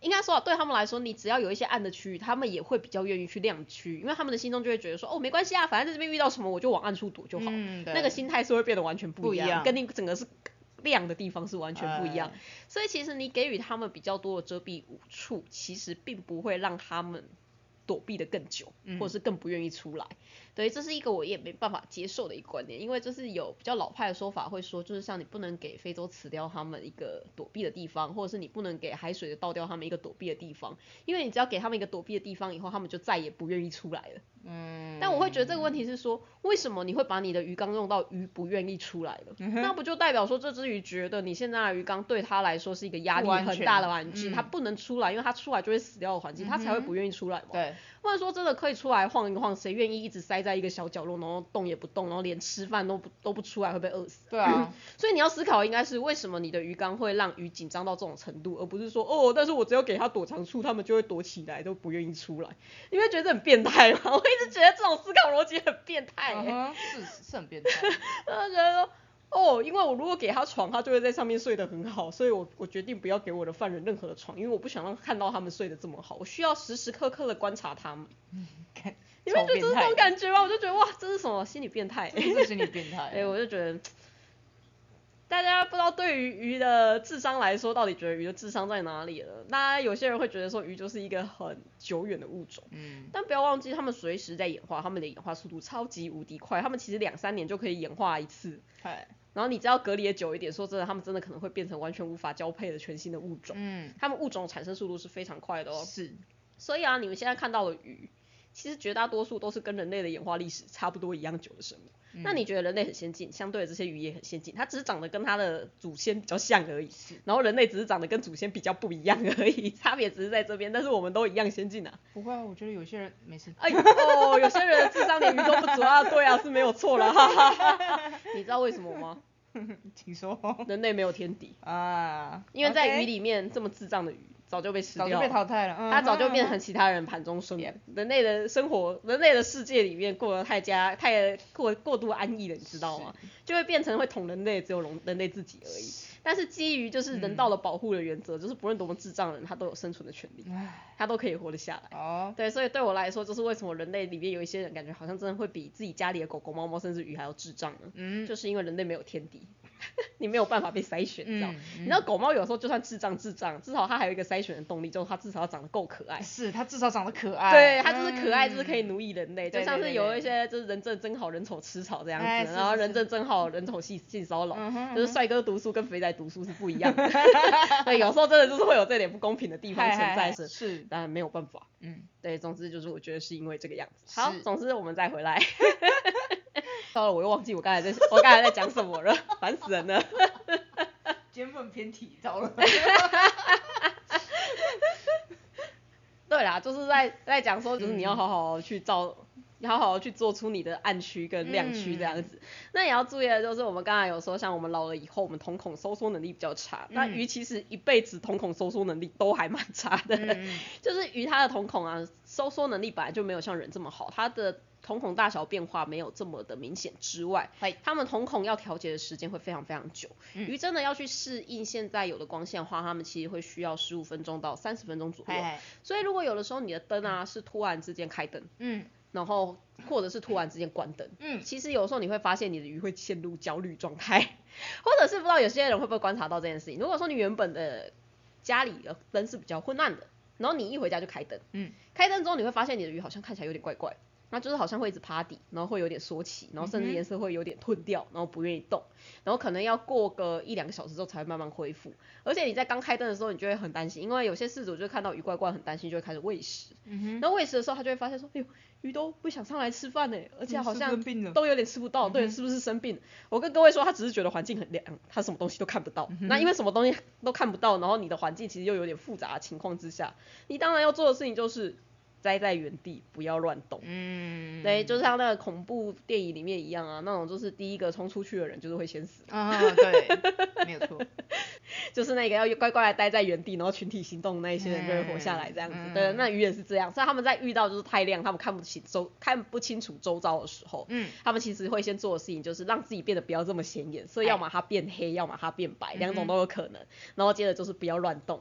Speaker 1: 应该说啊，对他们来说，你只要有一些暗的区域，他们也会比较愿意去亮区，因为他们的心中就会觉得说，哦，没关系啊，反正在这边遇到什么我就往暗处躲就好。
Speaker 2: 嗯
Speaker 1: 那个心态是会变得完全不一样，
Speaker 2: 不一样
Speaker 1: 跟你整个是亮的地方是完全不一样。
Speaker 2: 哎
Speaker 1: 所以其实你给予他们比较多的遮蔽物处，其实并不会让他们躲避的更久，
Speaker 2: 嗯
Speaker 1: 或者是更不愿意出来。对，这是一个我也没办法接受的一个观点，因为就是有比较老派的说法会说，就是像你不能给非洲雌雕他们一个躲避的地方，或者是你不能给海水的倒掉他们一个躲避的地方，因为你只要给他们一个躲避的地方以后，他们就再也不愿意出来了。
Speaker 2: 嗯，
Speaker 1: 但我会觉得这个问题是说，为什么你会把你的鱼缸用到鱼不愿意出来了？
Speaker 2: 嗯
Speaker 1: 那不就代表说这只鱼觉得你现在的鱼缸对它来说是一个压力很大的环境，
Speaker 2: 嗯
Speaker 1: 它不能出来，因为它出来就会死掉的环境，它才会不愿意出来嘛。
Speaker 2: 对，
Speaker 1: 不然说真的可以出来晃一晃，谁愿意一直塞在一个小角落，然后动也不动，然后连吃饭都不都不出来，会被饿死？
Speaker 2: 对啊，
Speaker 1: 所以你要思考应该是为什么你的鱼缸会让鱼紧张到这种程度，而不是说哦，但是我只要给它躲藏处，它们就会躲起来，都不愿意出来。你会觉得很变态吗？我一直觉得这种思考逻辑很变态、欸，
Speaker 2: 嗯，是是很变态。
Speaker 1: 我就觉得说。哦，因为我如果给他床，他就会在上面睡得很好，所以我我决定不要给我的犯人任何的床，因为我不想让看到他们睡得这么好，我需要时时刻刻的观察他们。
Speaker 2: 看
Speaker 1: 你们觉得这种感觉吗？我就觉得哇，这是什么心理变态、
Speaker 2: 这是心理变态。
Speaker 1: 哎、我就觉得，大家不知道对于鱼的智商来说，到底觉得鱼的智商在哪里了？那有些人会觉得说鱼就是一个很久远的物种，
Speaker 2: 嗯，
Speaker 1: 但不要忘记，它们随时在演化，它们的演化速度超级无敌快，它们其实两三年就可以演化一次。
Speaker 2: 嗨，
Speaker 1: 然后你只要隔离的久一点，说真的，它们真的可能会变成完全无法交配的全新的物种。
Speaker 2: 嗯，
Speaker 1: 它们物种产生速度是非常快的哦。
Speaker 2: 是，
Speaker 1: 所以啊，你们现在看到的鱼，其实绝大多数都是跟人类的演化历史差不多一样久的生物。那你觉得人类很先进，相对的这些鱼也很先进，它只是长得跟它的祖先比较像而已。然后人类只是长得跟祖先比较不一样而已，差别只是在这边，但是我们都一样先进啊。
Speaker 2: 不会啊，我觉得有些人没事。
Speaker 1: 哎哦，有些人的智商连鱼都不足啊，对啊，是没有错了。哈哈哈哈你知道为什么吗？
Speaker 2: 请说。
Speaker 1: 人类没有天敌，
Speaker 2: 啊，
Speaker 1: 因为在鱼里面这么智障的鱼早就被吃掉
Speaker 2: 早就被。淘汰了，嗯
Speaker 1: 它早就变成其他人盘中生了。人类的生活，人类的世界里面过得太加太过过度安逸了，你知道吗？就会变成会捅人类，只有人人类自己而已。但是基于就是人道的保护的原则，就是不论多么智障的人，他都有生存的权利，他都可以活得下来。
Speaker 2: 哦，
Speaker 1: 对，所以对我来说，就是为什么人类里面有一些人感觉好像真的会比自己家里的狗狗、猫猫甚至鱼还要智障呢？
Speaker 2: 嗯，
Speaker 1: 就是因为人类没有天敌，你没有办法被筛选，你知道？
Speaker 2: 嗯
Speaker 1: 你知道狗猫有时候就算智障智障，至少它还有一个筛选的动力，就是它至少要长得够可爱。
Speaker 2: 是它至少长得可爱，
Speaker 1: 对，它就是可爱，就是可以
Speaker 2: 嗯
Speaker 1: 奴役人类，就像是有一些就是人正真好，人丑吃草这样子，然后人正真好，人丑性性骚扰，就是帅哥读书跟肥仔读书是不一样的。对，有时候真的就是会有这点不公平的地方存在是，
Speaker 2: 是，
Speaker 1: 当然没有办法。
Speaker 2: 嗯，
Speaker 1: 对，总之就是我觉得是因为这个样子。好，
Speaker 2: 是
Speaker 1: 总之我们再回来。糟了，我又忘记我刚才在我刚才在讲什么了，烦死人了。
Speaker 2: 今天不能偏题，糟了。
Speaker 1: 对啦，就是在在讲说，就是你要好好去照，你好好去做出你的暗区跟亮区这样子。那也要注意的就是，我们刚才有说，像我们老了以后，我们瞳孔收缩能力比较差。那鱼其实一辈子瞳孔收缩能力都还蛮差的，
Speaker 2: 嗯
Speaker 1: 就是鱼它的瞳孔啊，收缩能力本来就没有像人这么好，它的瞳孔大小变化没有这么的明显之外，
Speaker 2: 嗨
Speaker 1: 它们瞳孔要调节的时间会非常非常久。鱼真的要去适应现在有的光线的话，它们其实会需要十五分钟到三十分钟左右。所以如果有的时候你的灯啊是突然之间开灯，
Speaker 2: 嗯
Speaker 1: 然后或者是突然之间关灯，
Speaker 2: 嗯，
Speaker 1: 其实有时候你会发现你的鱼会陷入焦虑状态，或者是不知道有些人会不会观察到这件事情。如果说你原本的家里的灯是比较昏暗的，然后你一回家就开灯，
Speaker 2: 嗯，
Speaker 1: 开灯之后你会发现你的鱼好像看起来有点怪怪，那就是好像会一直趴底，然后会有点缩起，然后甚至颜色会有点褪掉，然后不愿意动，然后可能要过个一两个小时之后才会慢慢恢复。而且你在刚开灯的时候，你就会很担心，因为有些饲主就看到鱼怪怪很担心，就会开始喂食。
Speaker 2: 嗯哼，
Speaker 1: 然后喂食的时候，他就会发现说，哎呦，鱼都不想上来吃饭呢，而且好像都有点吃不到，对，是不是生病？我跟各位说，他只是觉得环境很凉，他什么东西都看不到。那因为什么东西都看不到，然后你的环境其实又有点复杂的情况之下，你当然要做的事情就是待在原地，不要乱动。
Speaker 2: 嗯，
Speaker 1: 对，就像那个恐怖电影里面一样啊，那种就是第一个冲出去的人就是会先死，
Speaker 2: 啊，对，没有错，
Speaker 1: 就是那个要乖乖的待在原地，然后群体行动那一些人就会活下来这样子。
Speaker 2: 嗯
Speaker 1: 对，那鱼也是这样，所以他们在遇到就是太亮，他们看不清周看不清楚周遭的时候，
Speaker 2: 嗯，
Speaker 1: 他们其实会先做的事情就是让自己变得不要这么显眼，所以要么它变黑，要么它变白，两种都有可能。然后接着就是不要乱动。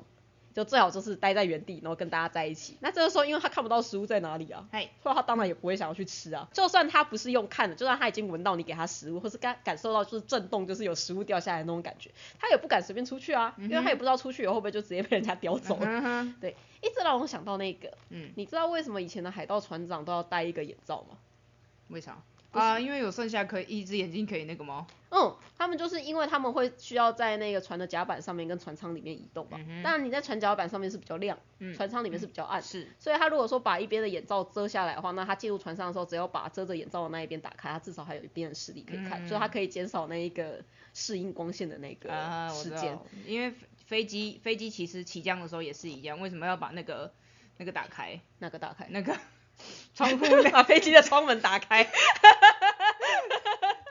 Speaker 1: 就最好就是待在原地，然后跟大家在一起。那这个时候，因为他看不到食物在哪里啊，
Speaker 2: 嗨，
Speaker 1: 所以他当然也不会想要去吃啊。就算他不是用看的，就算他已经闻到你给他食物，或是感感受到就是震动，就是有食物掉下来那种感觉，他也不敢随便出去啊，因为他也不知道出去以后会不会就直接被人家叼走了。
Speaker 2: 嗯，
Speaker 1: 对，一直让我想到那个，
Speaker 2: 嗯，
Speaker 1: 你知道为什么以前的海盗船长都要戴一个眼罩吗？
Speaker 2: 为啥？
Speaker 3: 啊，因为有剩下可以一只眼睛可以那个吗？
Speaker 1: 嗯，他们就是因为他们会需要在那个船的甲板上面跟船舱里面移动嘛。
Speaker 3: 嗯
Speaker 1: 当然你在船甲板上面是比较亮，
Speaker 3: 嗯
Speaker 1: 船舱里面是比较暗。
Speaker 3: 是，
Speaker 1: 所以他如果说把一边的眼罩遮下来的话，那他进入船上的时候，只要把遮着眼罩的那一边打开，他至少还有一边的视力可以看，
Speaker 3: 嗯
Speaker 1: 所以他可以减少那一个适应光线的那个时间。
Speaker 3: 因为飞机飞机其实起降的时候也是一样，为什么要把那个那个打开？
Speaker 1: 那个打开，
Speaker 3: 那个 窗户
Speaker 1: 把飞机的窗门打开。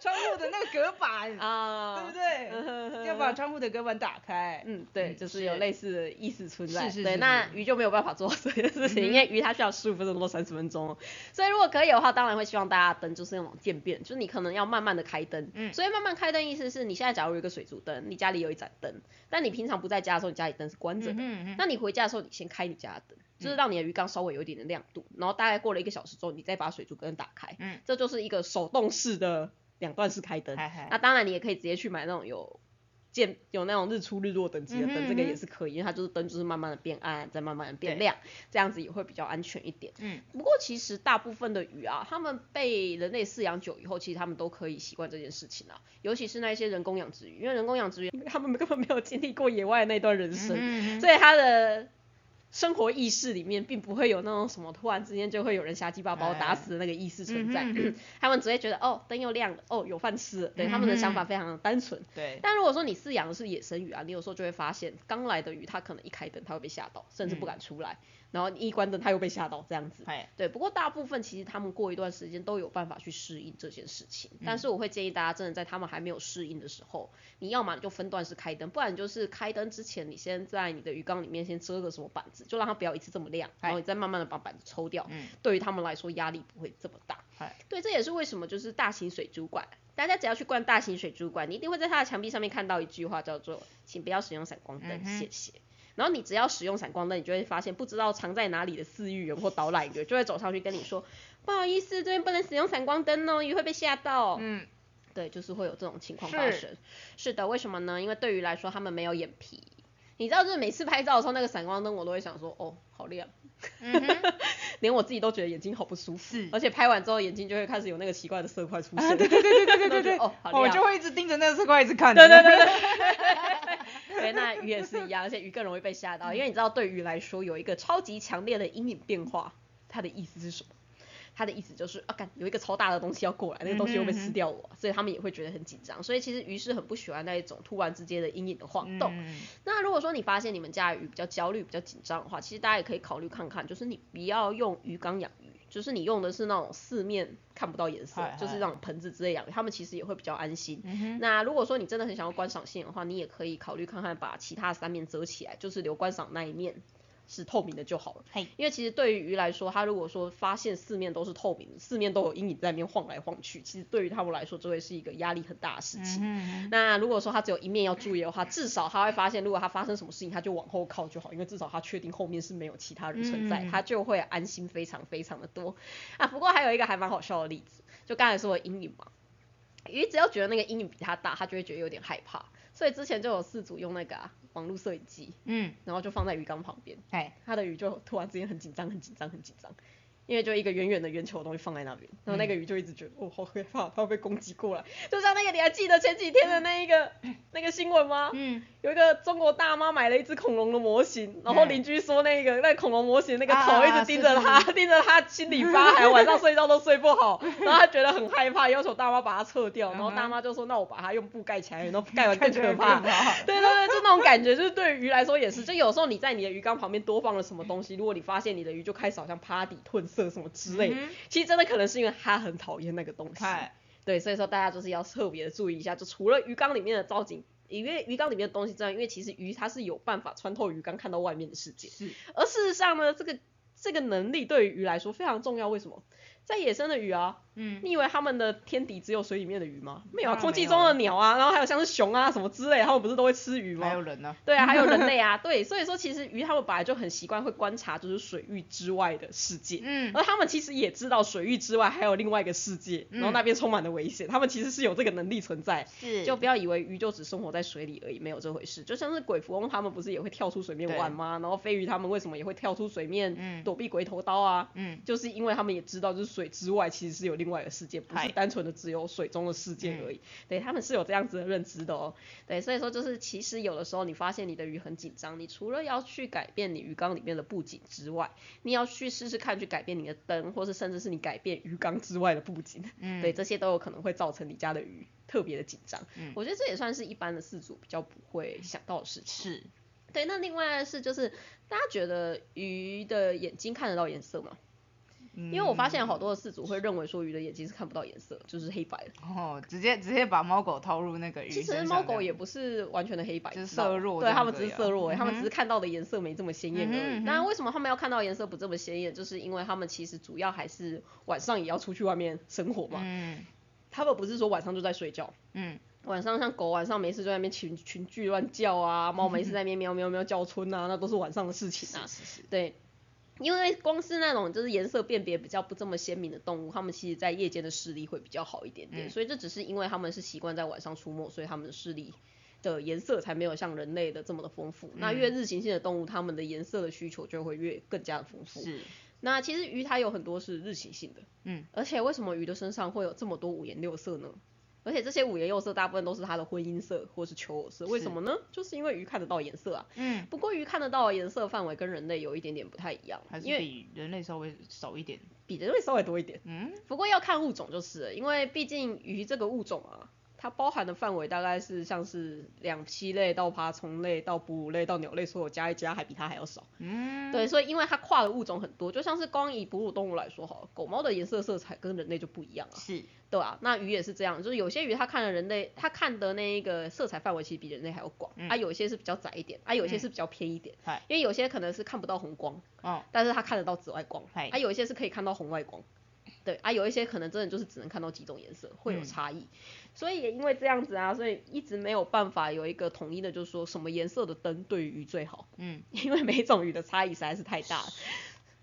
Speaker 3: 窗户的那个隔板，
Speaker 1: 啊，
Speaker 3: 对不对？
Speaker 1: 对
Speaker 3: 要把窗户的隔板打开。
Speaker 1: 嗯，对，
Speaker 3: 嗯
Speaker 1: 就是有类似的意思存在。对，
Speaker 3: 是是是是
Speaker 1: 那鱼就没有办法做到这件事情，因为鱼它需要十五分钟到三十分钟，所以如果可以的话，当然会希望大家灯就是那种渐变，就是你可能要慢慢的开灯。
Speaker 3: 嗯。
Speaker 1: 所以慢慢开灯意思是你现在假如有一个水族灯，你家里有一盏灯，但你平常不在家的时候，你家里灯是关着的。
Speaker 3: 嗯嗯
Speaker 1: 那你回家的时候，你先开你家的灯，就是让你的鱼缸稍微有一点的亮度，然后大概过了一个小时之后，你再把水族灯打开。
Speaker 3: 嗯，
Speaker 1: 这就是一个手动式的两段式开灯。那当然，你也可以直接去买那种有见有那种日出日落等级的灯，
Speaker 3: 嗯哼
Speaker 1: 这个也是可以，因为它就是灯就是慢慢的变暗，再慢慢的变亮，这样子也会比较安全一点。
Speaker 3: 嗯，
Speaker 1: 不过其实大部分的鱼啊，它们被人类饲养久以后，其实它们都可以习惯这件事情啊，尤其是那些人工养殖鱼，因为人工养殖鱼，因为他们根本没有经历过野外的那段人生，所以它的。生活意识里面并不会有那种什么突然之间就会有人瞎鸡巴把我打死的那个意识存在，他们只会觉得哦灯又亮了，哦有饭吃了，对他们的想法非常的单纯。
Speaker 3: 对，
Speaker 1: 但如果说你饲养的是野生鱼啊，你有时候就会发现，刚来的鱼它可能一开灯它会被吓到，甚至不敢出来，然后你一关灯他又被吓到这样子。
Speaker 3: 哎，
Speaker 1: 对，不过大部分其实他们过一段时间都有办法去适应这件事情，但是我会建议大家真的在他们还没有适应的时候，你要么你就分段式开灯，不然就是开灯之前你先在你的鱼缸里面先遮个什么板子，就让它不要一次这么亮，然后你再慢慢的把板子抽掉，
Speaker 3: 嗯
Speaker 1: 对于他们来说压力不会这么大。对，这也是为什么就是大型水族馆，大家只要去逛大型水族馆，你一定会在它的墙壁上面看到一句话叫做“请不要使用闪光灯，
Speaker 3: 嗯
Speaker 1: 谢谢”。然后你只要使用闪光灯，你就会发现不知道藏在哪里的饲育员或导览员就会走上去跟你说：“不好意思，这边不能使用闪光灯哦，鱼会被吓到。
Speaker 3: 嗯，
Speaker 1: 对，就是会有这种情况发生。是的，为什么呢？因为对于来说，他们没有眼皮。你知道，就是每次拍照的时候，那个闪光灯我都会想说，哦，好亮，
Speaker 3: 嗯哼，
Speaker 1: 连我自己都觉得眼睛好不舒服。
Speaker 3: 是
Speaker 1: 而且拍完之后，眼睛就会开始有那个奇怪的色块出现。
Speaker 3: 啊，对对对对对对对对，
Speaker 1: 哦，好亮。
Speaker 3: 我就会一直盯着那个色块一直看。
Speaker 1: 对对对对。对，那鱼也是一样，而且鱼更容易被吓到，因为你知道，对鱼来说有一个超级强烈的阴影变化，它的意思是什么？它的意思就是啊，干有一个超大的东西要过来，那个东西会不会吃掉我？所以他们也会觉得很紧张。所以其实鱼是很不喜欢那一种突然之间的阴影的晃动。
Speaker 3: 嗯
Speaker 1: 那如果说你发现你们家的鱼比较焦虑、比较紧张的话，其实大家也可以考虑看看，就是你不要用鱼缸养鱼，就是你用的是那种四面看不到颜色，就是那种盆子之类养鱼，他们其实也会比较安心。
Speaker 3: 嗯，
Speaker 1: 那如果说你真的很想要观赏性的话，你也可以考虑看看把其他三面遮起来，就是留观赏那一面是透明的就好了。
Speaker 3: 嘿
Speaker 1: 因为其实对于鱼来说，它如果说发现四面都是透明的，四面都有阴影在那边晃来晃去，其实对于他们来说，这会是一个压力很大的事情。
Speaker 3: 嗯，
Speaker 1: 那如果说它只有一面要注意的话，至少它会发现，如果它发生什么事情，它就往后靠就好，因为至少它确定后面是没有其他人存在，
Speaker 3: 嗯
Speaker 1: 它就会安心非常非常的多啊。不过还有一个还蛮好笑的例子，就刚才说的阴影嘛，鱼只要觉得那个阴影比它大，它就会觉得有点害怕，所以之前就有四组用那个、啊、网络摄影机，
Speaker 3: 嗯，
Speaker 1: 然后就放在鱼缸旁边，
Speaker 3: 哎，
Speaker 1: 它的鱼就突然之间很紧张，很紧张，很紧张。因为就一个圆圆的圆球的东西放在那边，然后那个鱼就一直觉得、哦好害怕，它会被攻击过来。就像那个你还记得前几天的那一个 那个新闻吗？
Speaker 3: 嗯，
Speaker 1: 有一个中国大妈买了一只恐龙的模型，然后
Speaker 3: 嗯
Speaker 1: 邻居说那个 那恐龙模型那个
Speaker 3: 啊
Speaker 1: 头一
Speaker 3: 啊
Speaker 1: 直盯着他，
Speaker 3: 是
Speaker 1: 盯着他心里发寒，晚上睡觉都睡不好，然后他觉得很害怕，要求大妈把它撤掉，然后大妈就说那我把它用布盖起来，然后盖完更可怕。对对对，就那种感觉，就是对于鱼来说也是，就有时候你在你的鱼缸旁边多放了什么东西，如果你发现你的鱼就开始好像趴底褪色什么之类的，
Speaker 3: 嗯
Speaker 1: 其实真的可能是因为他很讨厌那个东西。对，所以说大家就是要特别的注意一下，就除了鱼缸里面的造景，因为鱼缸里面的东西之外，因为其实鱼它是有办法穿透鱼缸看到外面的世界，
Speaker 3: 是，
Speaker 1: 而事实上呢，这个这个能力对于鱼来说非常重要。为什么？在野生的鱼啊，
Speaker 3: 嗯，
Speaker 1: 你以为它们的天敌只有水里面的鱼吗？没有啊，空气中的鸟啊，然后还有像是熊啊什么之类，它们不是都会吃鱼吗？
Speaker 3: 还有人呢，
Speaker 1: 对啊，还有人类啊，对，所以说其实鱼它们本来就很习惯会观察就是水域之外的世界，
Speaker 3: 嗯，
Speaker 1: 而他们其实也知道水域之外还有另外一个世界，然后
Speaker 3: 嗯
Speaker 1: 那边充满了危险，他们其实是有这个能力存在，
Speaker 3: 是
Speaker 1: 就不要以为鱼就只生活在水里而已，没有这回事。就像是鬼蝠翁他们不是也会跳出水面玩吗？然后飞鱼他们为什么也会跳出水面
Speaker 3: 嗯
Speaker 1: 躲避鬼头刀啊？
Speaker 3: 嗯，
Speaker 1: 就是因为他们也知道，就是水之外，其实是有另外一个世界，不是单纯的只有水中的世界而已。对，他们是有这样子的认知的哦。对，所以说就是其实有的时候你发现你的鱼很紧张，你除了要去改变你鱼缸里面的布景之外，你要去试试看去改变你的灯，或是甚至是你改变鱼缸之外的布景。
Speaker 3: 嗯，
Speaker 1: 对，这些都有可能会造成你家的鱼特别的紧张。
Speaker 3: 嗯
Speaker 1: 我觉得这也算是一般的饲主比较不会想到的事情。
Speaker 3: 是，
Speaker 1: 对，那另外是就是大家觉得鱼的眼睛看得到颜色吗？因为我发现好多的饲主会认为说鱼的眼睛是看不到颜色，就是黑白的。
Speaker 3: 哦，直接直接把猫狗套入那个鱼
Speaker 1: 其实猫狗也不是完全的黑白，
Speaker 3: 就是色弱
Speaker 1: 对它们只是色弱而已，他们只是看到的颜色没这么鲜艳而已。那为什么它们要看到颜色不这么鲜艳？就是因为它们其实主要还是晚上也要出去外面生活嘛。
Speaker 3: 嗯
Speaker 1: 他们不是说晚上就在睡觉，
Speaker 3: 嗯
Speaker 1: 晚上像狗晚上没事就在那边群群聚乱叫啊，猫没事 在那边喵喵喵叫春啊，那都是晚上的事情啊。
Speaker 3: 是是，
Speaker 1: 对，因为光是那种就是颜色辨别比较不这么鲜明的动物，它们其实在夜间的视力会比较好一点点，
Speaker 3: 嗯
Speaker 1: 所以这只是因为它们是习惯在晚上出没，所以它们的视力的颜色才没有像人类的这么的丰富。那越日行性的动物，它们的颜色的需求就会越更加的丰富。
Speaker 3: 是，
Speaker 1: 那其实鱼它有很多是日行性的，
Speaker 3: 嗯，
Speaker 1: 而且为什么鱼的身上会有这么多五颜六色呢？而且这些五颜六色大部分都是它的婚姻色或是求偶色，为什么呢？就是因为鱼看得到颜色啊。
Speaker 3: 嗯，
Speaker 1: 不过鱼看得到的颜色范围跟人类有一点点不太一样，
Speaker 3: 还是
Speaker 1: 因为
Speaker 3: 比人类稍微少一点，
Speaker 1: 比人类稍微多一点。
Speaker 3: 嗯，
Speaker 1: 不过要看物种就是了，因为毕竟鱼这个物种啊，它包含的范围大概是像是两栖类到爬虫类到哺乳类到鸟类，所有加一加还比它还要少。
Speaker 3: 嗯，
Speaker 1: 对，所以因为它跨的物种很多，就像是光以哺乳动物来说好了，狗猫的颜色色彩跟人类就不一样啊，
Speaker 3: 是，
Speaker 1: 对啊，那鱼也是这样，就是有些鱼它看的人类，它看的那一个色彩范围其实比人类还要广，啊，有一些是比较窄一点，啊，有一些是比较偏一点，
Speaker 3: 嗨
Speaker 1: 因为有些可能是看不到红光，
Speaker 3: 哦，
Speaker 1: 但是它看得到紫外光，
Speaker 3: 嗨
Speaker 1: 啊，有一些是可以看到红外光，对，啊，有一些可能真的就是只能看到几种颜色，会有
Speaker 3: 嗯。
Speaker 1: 差异，所以也因为这样子啊，所以一直没有办法有一个统一的，就是说什么颜色的灯对于鱼最好，
Speaker 3: 嗯，
Speaker 1: 因为每种鱼的差异实在是太大了。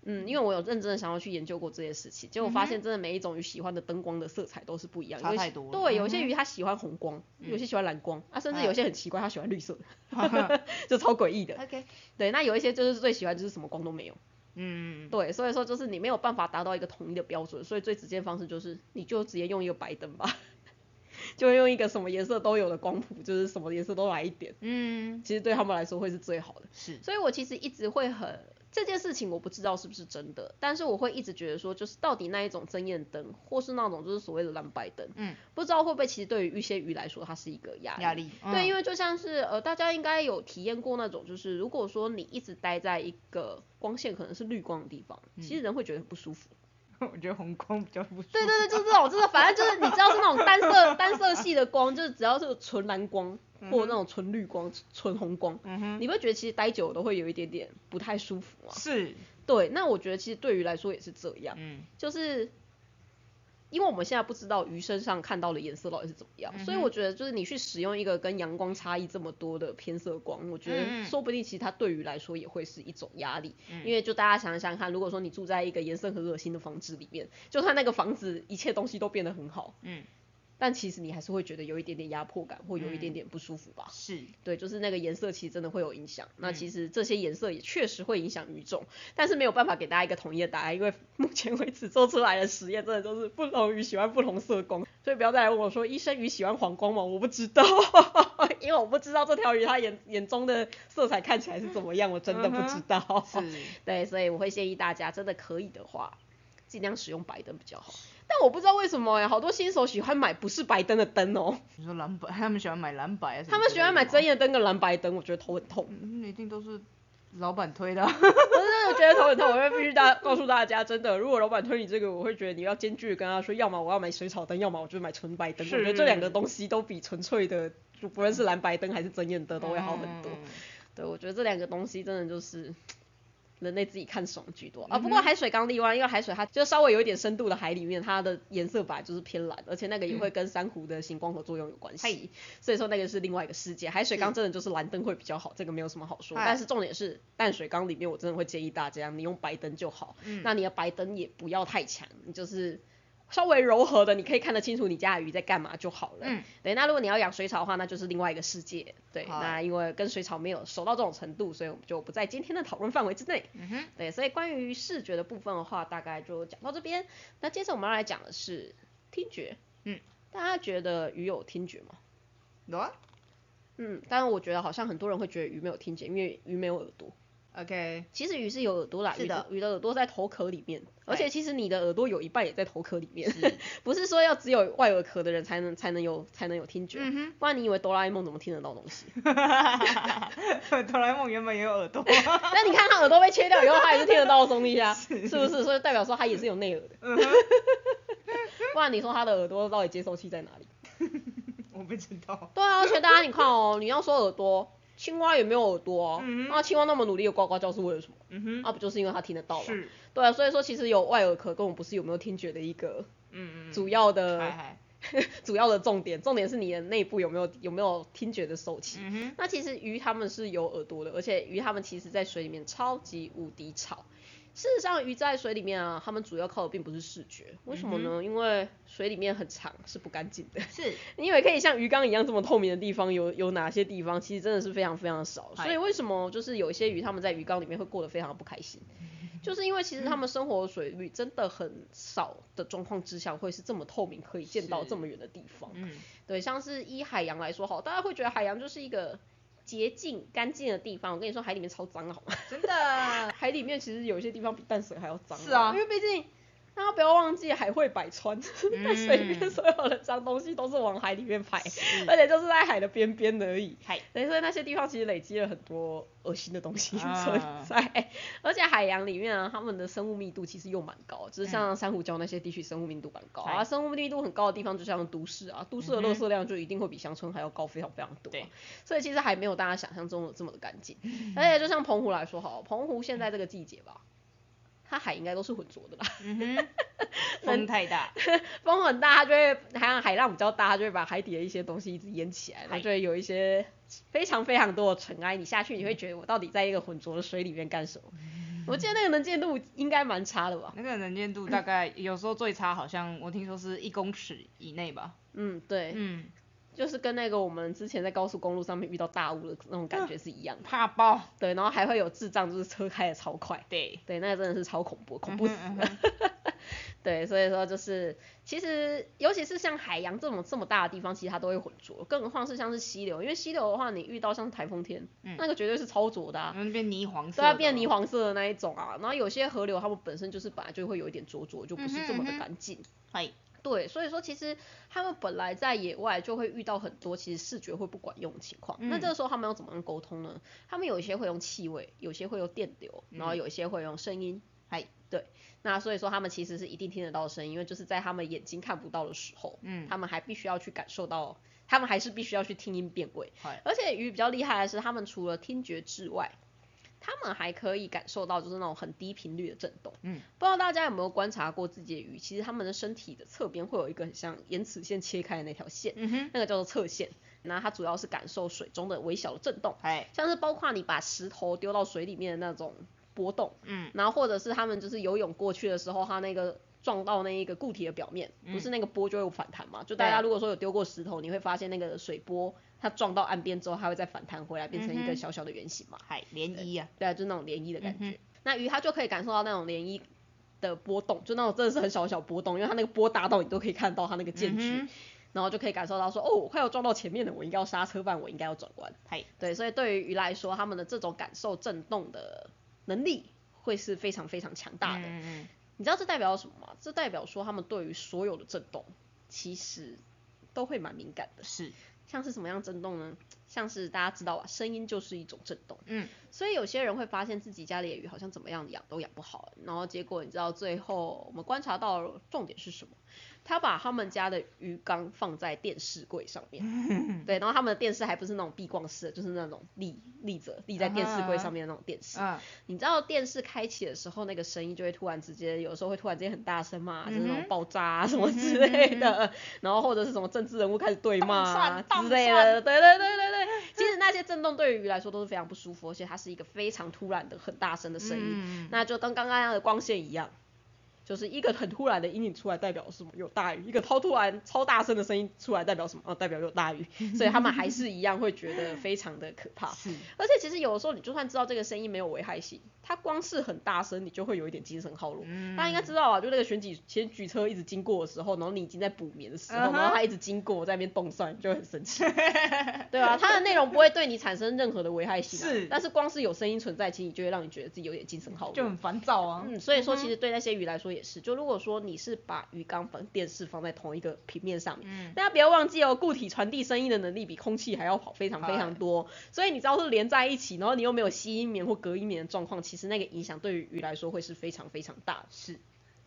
Speaker 1: 嗯，因为我有认真的想要去研究过这些事情，结果发现真的每一种鱼喜欢的灯光的色彩都是不一样，
Speaker 3: 差太多了。
Speaker 1: 对，有些鱼它喜欢红光，有些喜欢蓝光，啊，甚至
Speaker 3: 哎。
Speaker 1: 有些很奇怪，它喜欢绿色的，就超诡异的。
Speaker 3: OK，
Speaker 1: 对，那有一些就是最喜欢就是什么光都没有。
Speaker 3: 嗯，
Speaker 1: 对，所以说就是你没有办法达到一个统一的标准，所以最直接的方式就是你就直接用一个白灯吧，就用一个什么颜色都有的光谱，就是什么颜色都来一点，
Speaker 3: 嗯，
Speaker 1: 其实对他们来说会是最好的。
Speaker 3: 是，
Speaker 1: 所以我其实一直会很这件事情我不知道是不是真的，但是我会一直觉得说，就是到底那一种增艳灯，或是那种就是所谓的蓝白灯，
Speaker 3: 嗯，
Speaker 1: 不知道会不会其实对于一些鱼来说它是一个压力。
Speaker 3: 压力，
Speaker 1: 对，因
Speaker 3: 为
Speaker 1: 为就像是呃，大家应该有体验过那种，就是如果说你一直待在一个光线可能是绿光的地方，其实人会觉得很不舒服。
Speaker 3: 我觉得红光比较不舒服，
Speaker 1: 对对对，就是这种，就是反正就是你知道是那种单色单色系的光，就是只要是纯蓝光或者那种纯绿光、纯红光，你会觉得其实待久了都会有一点点不太舒服啊。
Speaker 3: 是，
Speaker 1: 对，那我觉得其实对于来说也是这样，
Speaker 3: 嗯，
Speaker 1: 就是因为我们现在不知道鱼身上看到的颜色到底是怎么样，所以我觉得就是你去使用一个跟阳光差异这么多的偏色光，我觉得
Speaker 3: 嗯。
Speaker 1: 说不定其实它对于来说也会是一种压力，因为就大家想想看，如果说你住在一个颜色很恶心的房子里面，就算那个房子一切东西都变得很好，
Speaker 3: 嗯，
Speaker 1: 但其实你还是会觉得有一点点压迫感或有一点点不舒服吧。
Speaker 3: 是，
Speaker 1: 对，就是那个颜色其实真的会有影响。那
Speaker 3: 嗯
Speaker 1: 其实这些颜色也确实会影响鱼种，但是没有办法给大家一个统一的答案，因为 目前为止做出来的实验真的都是不同鱼喜欢不同色光，所以不要再来问我说医生鱼喜欢黄光吗？我不知道，因为我不知道这条鱼它眼眼中的色彩看起来是怎么样，我真的不知道。
Speaker 3: 是，
Speaker 1: 对，所以我会建议大家真的可以的话，尽量使用白灯比较好。但我不知道为什么呀，好多新手喜欢买不是白灯的灯哦，
Speaker 3: 你说蓝白，他们喜欢买蓝白啊，
Speaker 1: 他们喜欢买
Speaker 3: 真
Speaker 1: 针叶灯跟蓝白灯，我觉得头很痛。
Speaker 3: 嗯，一定都是老板推的啊，
Speaker 1: 我真的觉得头很痛，我会必须大告诉大家，真的，如果老板推你这个，我会觉得你要坚决跟他说，要么我要买水草灯，要么我就买纯白灯。我觉得这两个东西都比纯粹的，就不论是蓝白灯还是针叶灯，都会好很多。
Speaker 3: 嗯
Speaker 1: 对，我觉得这两个东西真的就是人类自己看爽居多啊。不过海水缸例外，因为海水它就稍微有一点深度的海里面，它的颜色本来就是偏蓝，而且那个也会跟珊瑚的行光合作用有关系，所以说那个是另外一个世界。海水缸真的就是蓝灯会比较好，这个没有什么好说。但是重点是淡水缸里面，我真的会建议大家你用白灯就好。
Speaker 3: 嗯
Speaker 1: 那你的白灯也不要太强，你就是。稍微柔和的，你可以看得清楚你家的鱼在干嘛就好了。
Speaker 3: 嗯，
Speaker 1: 对。那如果你要养水草的话，那就是另外一个世界。对，那因为跟水草没有熟到这种程度，所以我们就不在今天的讨论范围之内。
Speaker 3: 嗯哼，
Speaker 1: 对，所以关于视觉的部分的话，大概就讲到这边。那接着我们要来讲的是听觉。
Speaker 3: 嗯，
Speaker 1: 大家觉得鱼有听觉吗？
Speaker 3: 有啊
Speaker 1: 嗯，当然我觉得好像很多人会觉得鱼没有听觉，因为鱼没有耳朵。
Speaker 3: ，OK，
Speaker 1: 其实鱼是有耳朵啦，
Speaker 3: 是的。
Speaker 1: 鱼鱼的耳朵在头壳里面，而且其实你的耳朵有一半也在头壳里面，
Speaker 3: 是。
Speaker 1: 不是说要只有外耳壳的人才能才能有才能有听觉，
Speaker 3: 嗯，
Speaker 1: 不然你以为哆啦 A 梦怎么听得到东西？
Speaker 3: 哆啦 A 梦原本也有耳朵，
Speaker 1: 那你看他耳朵被切掉以后，他也是听得到东西啊，是。不是？所以代表说他也是有内耳的，
Speaker 3: 嗯哼，
Speaker 1: 不然你说他的耳朵到底接收器在哪里？
Speaker 3: 我不知道，
Speaker 1: 对啊，而且大家你看哦，你要说耳朵，青蛙也没有耳朵
Speaker 3: 啊，
Speaker 1: 那青蛙那么努力的呱呱叫是为了什么？
Speaker 3: 嗯哼，
Speaker 1: 那不就是因为它听得到吗？
Speaker 3: 是，
Speaker 1: 对啊，所以说其实有外耳壳根本不是有没有听觉的一个主要的、主要的重点，重点是你的内部有没有有没有听觉的受器。
Speaker 3: 嗯，
Speaker 1: 那其实鱼它们是有耳朵的，而且鱼它们其实在水里面超级无敌吵。事实上，鱼在水里面啊，它们主要靠的并不是视觉，为什么呢？因为水里面很长，是不干净的。
Speaker 3: 是，
Speaker 1: 你以为可以像鱼缸一样这么透明的地方有有哪些地方？其实真的是非常非常少。所以为什么就是有一些鱼它们在鱼缸里面会过得非常不开心？就是因为其实它们生活的水域真的很少的状况之下，会是这么透明，可以见到这么远的地方。
Speaker 3: 嗯，
Speaker 1: 对，像是依海洋来说好，大家会觉得海洋就是一个洁净、干净的地方。我跟你说，海里面超脏的好吗？
Speaker 3: 真的，
Speaker 1: 海里面其实有一些地方比淡水还要脏。
Speaker 3: 是啊
Speaker 1: 因为毕竟大家不要忘记海会百川，在水里面
Speaker 3: 嗯
Speaker 1: 所有的脏东西都是往海里面排，而且就是在海的边边而已。
Speaker 3: 嗨，
Speaker 1: 对，所以那些地方其实累积了很多恶心的东西
Speaker 3: 啊。
Speaker 1: 存在，而且海洋里面啊，它们的生物密度其实又蛮高，就是像珊瑚礁那些地区生物密度蛮高啊，生物密度很高的地方就像都市啊，都市的
Speaker 3: 嗯哼
Speaker 1: 垃圾量就一定会比乡村还要高非常非常多、所以其实还没有大家想象中的这么的干净，而且就像澎湖来说好，澎湖现在这个季节吧。它海应该都是浑浊的吧，
Speaker 3: 嗯哼，风太大，
Speaker 1: 风很大，它就会海洋海浪比较大，它就会把海底的一些东西一直淹起来，然后就会有一些非常非常多的尘埃，你下去你会觉得我到底在一个浑浊的水里面干什么？我记得那个能见度应该蛮差的吧？
Speaker 3: 那个能见度大概有时候最差，好像我听说是一公尺以内吧。
Speaker 1: 嗯，对，
Speaker 3: 嗯，
Speaker 1: 就是跟那个我们之前在高速公路上面遇到大雾的那种感觉是一样的。
Speaker 3: 怕爆。
Speaker 1: 对，然后还会有智障，就是车开的超快，
Speaker 3: 对，
Speaker 1: 对，那个真的是超恐怖，恐怖死
Speaker 3: 嗯
Speaker 1: 了。对，所以说就是，其实尤其是像海洋这种这么大的地方，其实它都会浑浊，更何况是像是溪流，因为溪流的话，你遇到像台风天，
Speaker 3: 嗯
Speaker 1: 那个绝对是超浊的啊，
Speaker 3: 然后那边泥黄色
Speaker 1: 对啊，变泥黄色的那一种啊。然后有些河流它们本身就是本来就会有一点浊浊，就不是这么的
Speaker 3: 嗯哼嗯哼
Speaker 1: 干净。
Speaker 3: 嗨，
Speaker 1: 对，所以说其实他们本来在野外就会遇到很多其实视觉会不管用的情况。那
Speaker 3: 嗯
Speaker 1: 这个时候他们要怎么样沟通呢？他们有一些会用气味，有些会用电流，然后有一些会用声音。
Speaker 3: 嗨，
Speaker 1: 对，那所以说他们其实是一定听得到声音，因为就是在他们眼睛看不到的时候，
Speaker 3: 嗯
Speaker 1: 他们还必须要去感受到，他们还是必须要去听音辨位。
Speaker 3: 嗨，
Speaker 1: 而且鱼比较厉害的是，他们除了听觉之外，他们还可以感受到就是那种很低频率的震动。
Speaker 3: 嗯，
Speaker 1: 不知道大家有没有观察过自己的鱼，其实它们的身体的侧边会有一个很像延齿线切开的那条线，
Speaker 3: 嗯哼，
Speaker 1: 那个叫做侧线。那它主要是感受水中的微小的震动，
Speaker 3: 哎，
Speaker 1: 像是包括你把石头丢到水里面的那种波动，
Speaker 3: 嗯，
Speaker 1: 然后或者是他们就是游泳过去的时候，它那个撞到那一个固体的表面，不是那个波就会有反弹嘛？就大家如果说有丢过石头，你会发现那个水波它撞到岸边之后，它会再反弹回来，变成一个小小的圆形嘛。
Speaker 3: 嗨，涟漪啊，
Speaker 1: 对啊，就是那种涟漪的感觉。
Speaker 3: 嗯
Speaker 1: 那鱼它就可以感受到那种涟漪的波动，就那种真的是很小很小波动，因为它那个波大到你都可以看到它那个间距，
Speaker 3: 嗯
Speaker 1: 然后就可以感受到说，哦，我快要撞到前面了，我应该要刹车，不然我应该要转弯。
Speaker 3: 嗨，
Speaker 1: 对，所以对于鱼来说，它们的这种感受震动的能力会是非常非常强大的。
Speaker 3: 嗯嗯
Speaker 1: 你知道这代表什么吗？这代表说他们对于所有的震动其实都会蛮敏感的
Speaker 3: 嗯，。是，
Speaker 1: 像是什么样震动呢？像是大家知道吧，声音就是一种震动。
Speaker 3: 嗯，
Speaker 1: 所以有些人会发现自己家里的鱼好像怎么样养都养不好，然后结果你知道最后我们观察到重点是什么？他把他们家的鱼缸放在电视柜上面，对，然后他们的电视还不是那种壁挂式的，就是那种立立着立在电视柜上面的那种电视。
Speaker 3: 嗯，
Speaker 1: 你知道电视开启的时候，那个声音就会突然之间，有时候会突然之间很大声嘛，就是那种爆炸啊什么之类的，然后或者是什么政治人物开始对骂之类的，对对对对对。那些震动对于鱼来说都是非常不舒服，而且它是一个非常突然的很大声的声音，
Speaker 3: 嗯
Speaker 1: 那就跟刚刚那样的光线一样。就是一个很突然的阴影出来代表什么有大雨，一个超突然超大声的声音出来代表什么？哦，代表有大雨，所以他们还是一样会觉得非常的可怕。
Speaker 3: 是，
Speaker 1: 而且其实有的时候你就算知道这个声音没有危害性，它光是很大声，你就会有一点精神耗弱。
Speaker 3: 嗯
Speaker 1: 大家应该知道啊，就那个选举选举车一直经过的时候，然后你已经在补眠的时候，然后它一直经过在那边动算，就会很生气。对啊，它的内容不会对你产生任何的危害性、啊，
Speaker 3: 是
Speaker 1: 但是光是有声音存在，其实你就会让你觉得自己有点精神耗弱。
Speaker 3: 就很烦躁啊。
Speaker 1: 嗯，所以说其实对那些鱼来说也是，就如果说你是把鱼缸放电视放在同一个平面上面，
Speaker 3: 嗯。
Speaker 1: 大家不要忘记哦，固体传递声音的能力比空气还要好非常非常多，所以你只要是连在一起，然后你又没有吸音棉或隔音棉的状况，其实那个影响对于鱼来说会是非常非常大的。
Speaker 3: 是，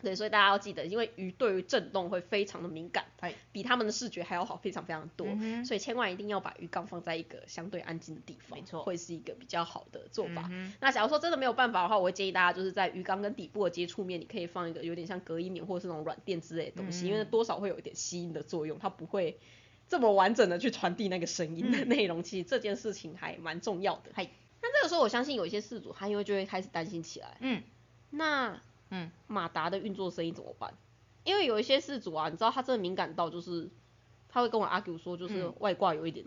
Speaker 1: 对，所以大家要记得，因为鱼对于震动会非常的敏感，
Speaker 3: 哎
Speaker 1: 比他们的视觉还要好非常非常多，
Speaker 3: 嗯
Speaker 1: 所以千万一定要把鱼缸放在一个相对安静的地方，
Speaker 3: 没错
Speaker 1: 会是一个比较好的做法。
Speaker 3: 嗯
Speaker 1: 那假如说真的没有办法的话，我会建议大家就是在鱼缸跟底部的接触面，你可以放一个有点像隔音棉或者是那种软垫之类的东西，
Speaker 3: 嗯
Speaker 1: 因为多少会有一点吸音的作用，它不会这么完整的去传递那个声音的内容。其实这件事情还蛮重要的。
Speaker 3: 嗯嗨
Speaker 1: 那这个时候我相信有一些事主他因为就会开始担心起来，
Speaker 3: 嗯
Speaker 1: 那
Speaker 3: 嗯
Speaker 1: 马达的运作声音怎么办？因为有一些事主啊，你知道他真的敏感到就是他会跟我 argue 说，就是
Speaker 3: 嗯
Speaker 1: 外挂有一点。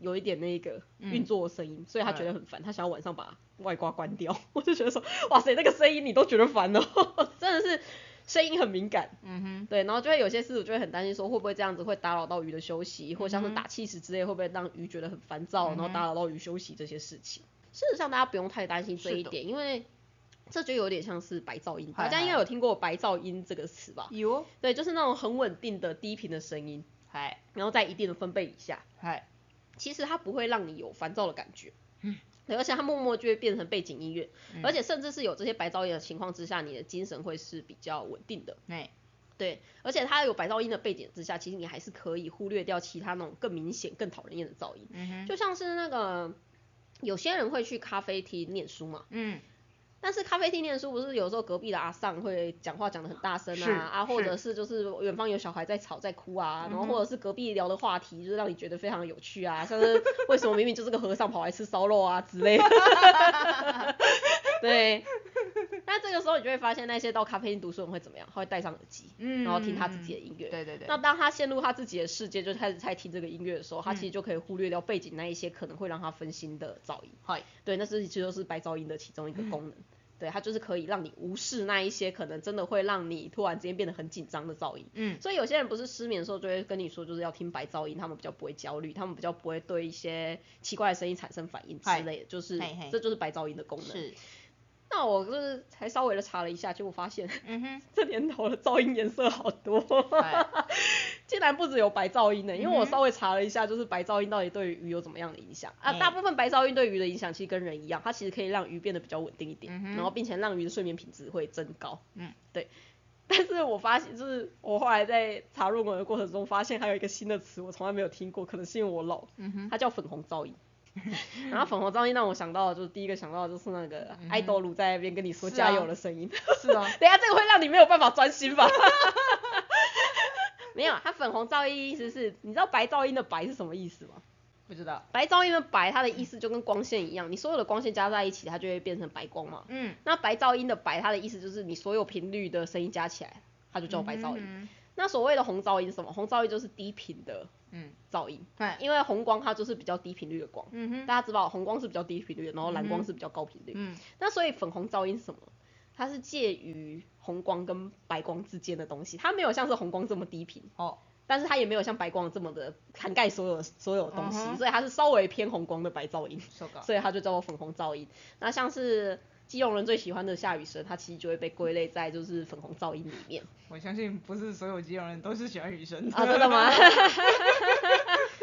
Speaker 1: 有一点那个运作的声音，所以他觉得很烦，他想要晚上把外挂关掉。我就觉得说，哇塞，那个声音你都觉得烦哦，真的是声音很敏感。
Speaker 3: 嗯哼，
Speaker 1: 对，然后就会有些事主就会很担心说，会不会这样子会打扰到鱼的休息，或像是打气时之类，会不会让鱼觉得很烦躁，然后打扰到鱼休息这些事情。事实上，大家不用太担心这一点，因为这就有点像是白噪音。大家应该有听过白噪音这个词吧？
Speaker 3: 有，
Speaker 1: 对，就是那种很稳定的低频的声音，
Speaker 3: 嗨
Speaker 1: 然后在一定的分贝以下，
Speaker 3: 嗨，
Speaker 1: 其实它不会让你有烦躁的感觉。
Speaker 3: 嗯
Speaker 1: 对，而且它默默就会变成背景音乐，
Speaker 3: 嗯
Speaker 1: 而且甚至是有这些白噪音的情况之下，你的精神会是比较稳定的。
Speaker 3: 哎，
Speaker 1: 对，而且它有白噪音的背景之下，其实你还是可以忽略掉其他那种更明显、更讨人厌的噪音，
Speaker 3: 嗯哼，
Speaker 1: 就像是那个有些人会去咖啡厅念书嘛，
Speaker 3: 嗯
Speaker 1: 但是咖啡厅念书不是有时候隔壁的阿尚会讲话讲得很大声啊，啊，或者是。就是远方有小孩在吵在哭啊，然后或者是隔壁聊的话题就是让你觉得非常有趣啊，像是为什么明明就是个和尚跑来吃烧肉啊之类的，对。那这个时候你就会发现那些到咖啡厅读书的人会怎么样？他会戴上耳机，
Speaker 3: 嗯，
Speaker 1: 然后听他自己的音乐。
Speaker 3: 对对对，
Speaker 1: 那当他陷入他自己的世界，就开始在听这个音乐的时候，他
Speaker 3: 嗯
Speaker 1: 其实就可以忽略掉背景那一些可能会让他分心的噪音。
Speaker 3: 嗨，
Speaker 1: 对，那是其实就是白噪音的其中一个功能。对，它就是可以让你无视那一些可能真的会让你突然之间变得很紧张的噪音。
Speaker 3: 嗯
Speaker 1: 所以有些人不是失眠的时候就会跟你说，就是要听白噪音，他们比较不会焦虑，他们比较不会对一些奇怪的声音产生反应之类的，就是这就是白噪音的功能。
Speaker 3: 是，
Speaker 1: 那我就是才稍微的查了一下，结果发现
Speaker 3: 嗯哼，
Speaker 1: 这年头的噪音颜色好多。
Speaker 3: 嗨
Speaker 1: 竟然不只有白噪音呢，因为我稍微查了一下，就是白噪音到底对于鱼有怎么样的影响啊？
Speaker 3: 嗯
Speaker 1: 大部分白噪音对鱼的影响其实跟人一样，它其实可以让鱼变得比较稳定一点，
Speaker 3: 嗯
Speaker 1: 然后并且让鱼的睡眠品质会增高。
Speaker 3: 嗯，
Speaker 1: 对。但是我发现，就是我后来在查论文的过程中，发现还有一个新的词，我从来没有听过，可能是因为我老，
Speaker 3: 嗯哼，
Speaker 1: 它叫粉红噪音。然后粉红噪音让我想到的，就是第一个想到的就是那个
Speaker 3: 嗯
Speaker 1: 爱豆鲁在那边跟你说加油
Speaker 3: 啊
Speaker 1: 的声音。
Speaker 3: 是啊，
Speaker 1: 等一下这个会让你没有办法专心吧？没有，它粉红噪音意思是，你知道白噪音的白是什么意思吗？
Speaker 3: 不知道，
Speaker 1: 白噪音的白，它的意思就跟光线一样，你所有的光线加在一起，它就会变成白光嘛。
Speaker 3: 嗯，
Speaker 1: 那白噪音的白，它的意思就是你所有频率的声音加起来，它就叫白噪音。
Speaker 3: 嗯
Speaker 1: 那所谓的红噪音是什么？红噪音就是低频的
Speaker 3: 嗯，
Speaker 1: 噪音，
Speaker 3: 对，
Speaker 1: 因为红光它就是比较低频率的光。
Speaker 3: 嗯哼，
Speaker 1: 大家知道红光是比较低频率的，然后蓝光是比较高频率。
Speaker 3: 嗯。
Speaker 1: 那所以粉红噪音是什么？它是介于红光跟白光之间的东西，它没有像是红光这么低频，
Speaker 3: 哦，
Speaker 1: 但是它也没有像白光这么的涵盖所有所有东西
Speaker 3: 嗯
Speaker 1: 所以它是稍微偏红光的白噪音，所以它就叫做粉红噪音。那像是基隆人最喜欢的下雨声，它其实就会被归类在就是粉红噪音里面
Speaker 3: 我相信不是所有基隆人都是喜欢雨声
Speaker 1: 啊，真的吗？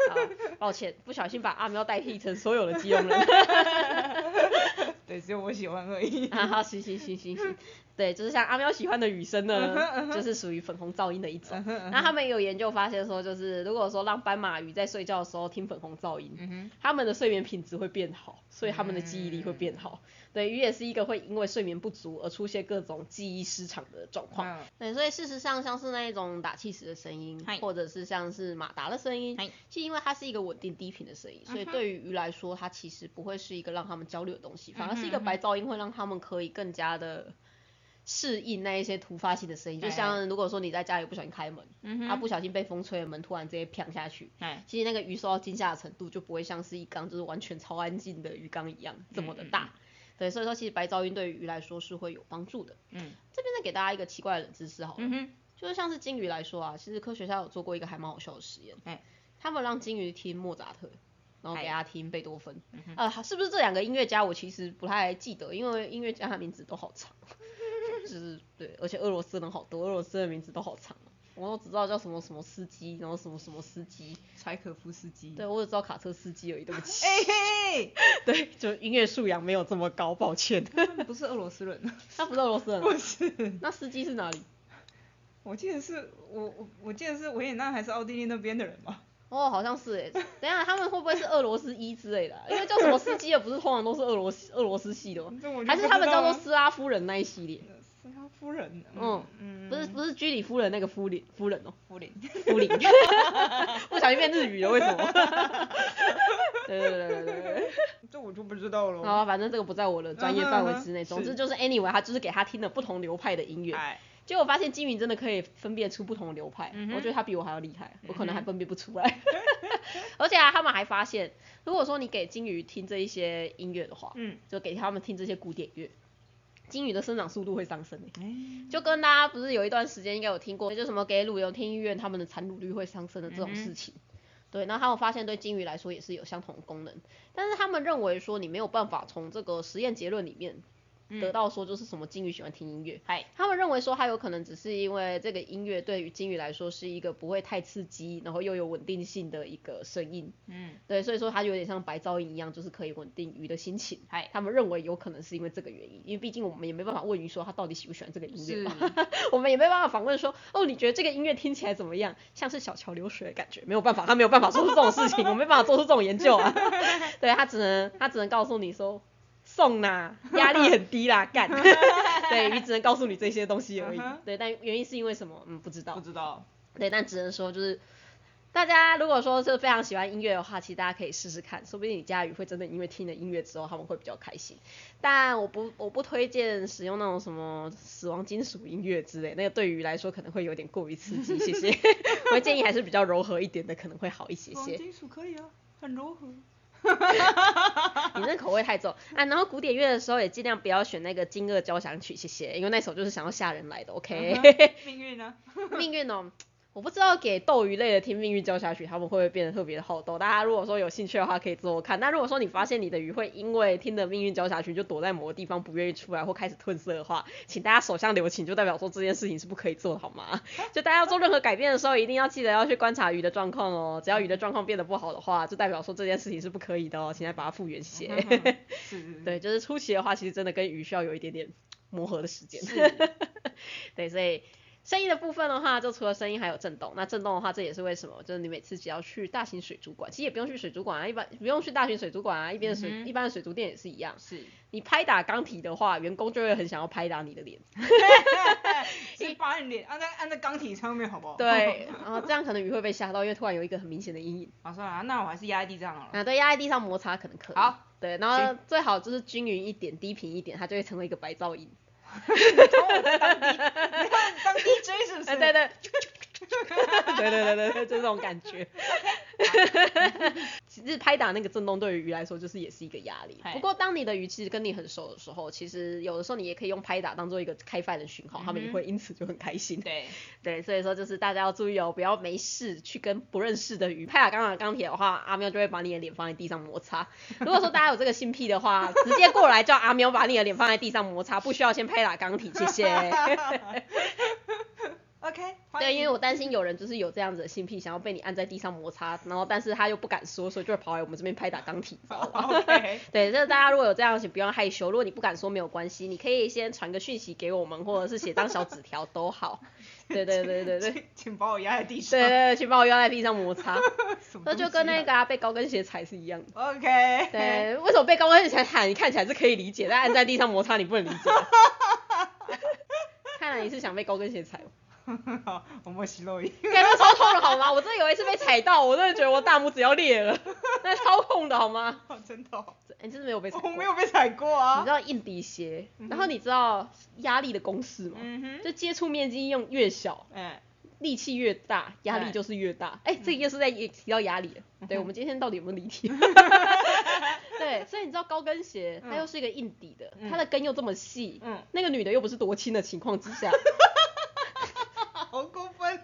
Speaker 1: 好，抱歉，不小心把阿喵代替成所有的基隆人。
Speaker 3: 对，只有我喜欢而已。
Speaker 1: 啊，好，行行行行行，对，就是像阿喵喜欢的雨声呢，就是属于粉红噪音的一种。那他们也有研究发现说，就是如果说让斑马鱼在睡觉的时候听粉红噪音，
Speaker 3: 嗯哼，
Speaker 1: 它们的睡眠品质会变好，所以它们的记忆力会变好。对，鱼也是一个会因为睡眠不足而出现各种记忆失常的状况。
Speaker 3: 嗯
Speaker 1: 对，所以事实上，像是那一种打气时的声音，或者是像是马达的声音
Speaker 3: 嗨，
Speaker 1: 其实因为它是一个稳定低频的声音，所以对于鱼来说，它其实不会是一个让他们焦虑的东西，反而是一个白噪音会让他们可以更加的适应那一些突发性的声音，就
Speaker 3: 哎
Speaker 1: 像如果说你在家里不小心开门，
Speaker 3: 嗯，
Speaker 1: 啊不小心被风吹了门，突然直接砰下去，
Speaker 3: 哎，
Speaker 1: 其实那个鱼受到惊吓的程度就不会像是一缸就是完全超安静的鱼缸一样这么的
Speaker 3: 嗯
Speaker 1: 大。对，所以说其实白噪音对于鱼来说是会有帮助的。
Speaker 3: 嗯。
Speaker 1: 这边再给大家一个奇怪的冷知识好了，
Speaker 3: 嗯哼，
Speaker 1: 就是像是金鱼来说啊，其实科学家有做过一个还蛮好笑的实验，
Speaker 3: 哎。
Speaker 1: 他们让金鱼听莫扎特，然后给
Speaker 3: 哎。
Speaker 1: 他听贝多芬，
Speaker 3: 嗯
Speaker 1: 呃，是不是这两个音乐家我其实不太记得，因为音乐家的名字都好长，就是对，而且俄罗斯人好多，俄罗斯的名字都好长，我都只知道叫什么什么司机，然后什么什么司机，
Speaker 3: 柴可夫斯基，
Speaker 1: 对我只知道卡车司机而已，对不起，
Speaker 3: 哎嘿，
Speaker 1: 对，就音乐素养没有这么高，抱歉，
Speaker 3: 不是俄罗斯人，
Speaker 1: 他不是俄罗斯人啊，
Speaker 3: 不是，
Speaker 1: 那司机是哪里？
Speaker 3: 我记得是我我我记得是维也纳还是奥地利那边的人吧？
Speaker 1: 哦，好像是诶。等一下，他们会不会是俄罗斯一之类的啊、因为叫什么司机的，不是通常都是俄罗斯俄罗斯系的吗？还是他们叫做斯拉夫人那一系列？
Speaker 3: 夫人，
Speaker 1: 嗯。
Speaker 3: 嗯，
Speaker 1: 不是不是居里夫人那个夫人夫人哦，
Speaker 3: 夫林，
Speaker 1: 夫林，不小心变日语了，为什么？对对对对对。对。
Speaker 3: 这我就不知道了。
Speaker 1: 好啊，反正这个不在我的专业范围之内。总之就是 anyway，他就是给他听了不同流派的音乐，
Speaker 3: 哎，
Speaker 1: 结果发现金鱼真的可以分辨出不同的流派，
Speaker 3: 嗯
Speaker 1: 我觉得他比我还要厉害，我可能还分辨不出来。而且啊，他们还发现，如果说你给金鱼听这一些音乐的话，
Speaker 3: 嗯，
Speaker 1: 就给他们听这些古典乐，金鱼的生长速度会上升欸。
Speaker 3: 哎，
Speaker 1: 就跟大家不是有一段时间应该有听过，就什么给乳牛听医院他们的产乳率会上升的这种事情。对，然后他们发现对金鱼来说也是有相同的功能，但是他们认为说你没有办法从这个实验结论里面得
Speaker 3: 嗯
Speaker 1: 到说就是什么金鱼喜欢听音乐，
Speaker 3: 嗨，
Speaker 1: 他们认为说它有可能只是因为这个音乐对于金鱼来说是一个不会太刺激，然后又有稳定性的一个声音，
Speaker 3: 嗯，
Speaker 1: 对，所以说它有点像白噪音一样，就是可以稳定鱼的心情。
Speaker 3: 嗨，
Speaker 1: 他们认为有可能是因为这个原因，因为毕竟我们也没办法问鱼说他到底喜不喜欢这个音乐 我们也没办法访问说，哦，你觉得这个音乐听起来怎么样？像是小桥流水的感觉，没有办法，他没有办法做出这种事情，我没办法做出这种研究啊。对他只能他只能告诉你说，送啦，压力很低啦，干。对，你只能告诉你这些东西而已。对，但原因是因为什么？嗯，不知道
Speaker 3: 不。知道，
Speaker 1: 对，但只能说就是。大家如果说是非常喜欢音乐的话，其实大家可以试试看，说不定你家鱼会真的因为听了音乐之后，他们会比较开心。但我不我不推荐使用那种什么死亡金属音乐之类，那个对鱼来说可能会有点过于刺激。谢谢，我建议还是比较柔和一点的，可能会好一些些。
Speaker 3: 金属可以啊，很柔和。
Speaker 1: 你那口味太重啊！然后古典乐的时候也尽量不要选那个惊愕交响曲，谢谢，因为那首就是想要吓人来的。OK，、
Speaker 3: 命运呢？
Speaker 1: 命运哦，我不知道给斗鱼类的听命运交响曲，他们会不会变得特别的好斗？大家如果说有兴趣的话，可以做做看。那如果说你发现你的鱼会因为听的命运交响曲就躲在某个地方不愿意出来或开始褪色的话，请大家手上留情，就代表说这件事情是不可以做的，好吗？就大家要做任何改变的时候，一定要记得要去观察鱼的状况哦。只要鱼的状况变得不好的话，就代表说这件事情是不可以的哦，请来把它复原些。
Speaker 3: 是是，
Speaker 1: 对，就是初期的话，其实真的跟鱼需要有一点点磨合的时间。对，所以声音的部分的话，就除了声音还有震动。那震动的话，这也是为什么，就是你每次只要去大型水族馆，其实也不用去水族馆啊，一般不用去大型水族馆啊，一边的水、
Speaker 3: 嗯
Speaker 1: 一般的水族店也是一样。
Speaker 3: 是，
Speaker 1: 你拍打钢体的话，员工就会很想要拍打你的脸。
Speaker 3: 一把你脸按在按在钢体上面好不好？
Speaker 1: 对，然后这样可能鱼会被吓到，因为突然有一个很明显的阴影。
Speaker 3: 啊算了，那我还是压在地上好了。
Speaker 1: 啊，对，压在地上摩擦可能可以。
Speaker 3: 好。
Speaker 1: 对，然后最好就是均匀一点，低频一点，它就会成为一个白噪音。
Speaker 3: 当 D，你看当 DJ 是不是？
Speaker 1: 对 对，对对对对对，就这种感觉。其实拍打那个震动对于鱼来说就是也是一个压力。不过当你的鱼其实跟你很熟的时候，其实有的时候你也可以用拍打当做一个开饭的讯号，他们也会因此就很开心。
Speaker 3: 对，
Speaker 1: 对，所以说就是大家要注意哦，不要没事去跟不认识的鱼拍打钢打钢铁的话，阿喵就会把你的脸放在地上摩擦。如果说大家有这个性癖的话，直接过来叫阿喵把你的脸放在地上摩擦，不需要先拍打钢体，谢谢。
Speaker 3: OK，
Speaker 1: 对，因为我担心有人就是有这样子的性癖，想要被你按在地上摩擦，然后但是他又不敢说，所以就会跑来我们这边拍打钢体，你知道吗
Speaker 3: ？OK，
Speaker 1: 对，就是大家如果有这样的，请不用害羞。如果你不敢说没有关系，你可以先传个讯息给我们，或者是写张小纸条都好。对对对对对。
Speaker 3: 请请把我压在地上。
Speaker 1: 对对对，请把我压在地上摩擦，那就跟那个、啊、被高跟鞋踩是一样的。
Speaker 3: OK，
Speaker 1: 对，为什么被高跟鞋踩你看起来是可以理解，但按在地上摩擦你不能理解？看来你是想被高跟鞋踩
Speaker 3: 我摸洗肉衣。
Speaker 1: 感觉超痛的好吗？我真的有一次被踩到，我真的觉得我大拇指要裂了。那超痛的好吗？
Speaker 2: 哦真的
Speaker 1: 你真的没有被踩
Speaker 2: 我
Speaker 1: 过？
Speaker 2: 没有被踩过啊
Speaker 1: 你
Speaker 2: 啊
Speaker 1: 知。道硬底鞋，
Speaker 2: 嗯
Speaker 1: 然后你知道压力的公式吗？
Speaker 2: 嗯，
Speaker 1: 就接触面积用越小，
Speaker 2: 哎，
Speaker 1: 力气越大，压力就是越大。哎、这个又是在也提到压力了。对，我们今天到底有没有离题？对，所以你知道高跟鞋它
Speaker 2: 嗯
Speaker 1: 又是一个硬底的，
Speaker 2: 嗯
Speaker 1: 它的跟又这么细，
Speaker 2: 嗯，
Speaker 1: 那个女的又不是多轻的情况之下，
Speaker 2: 好过分。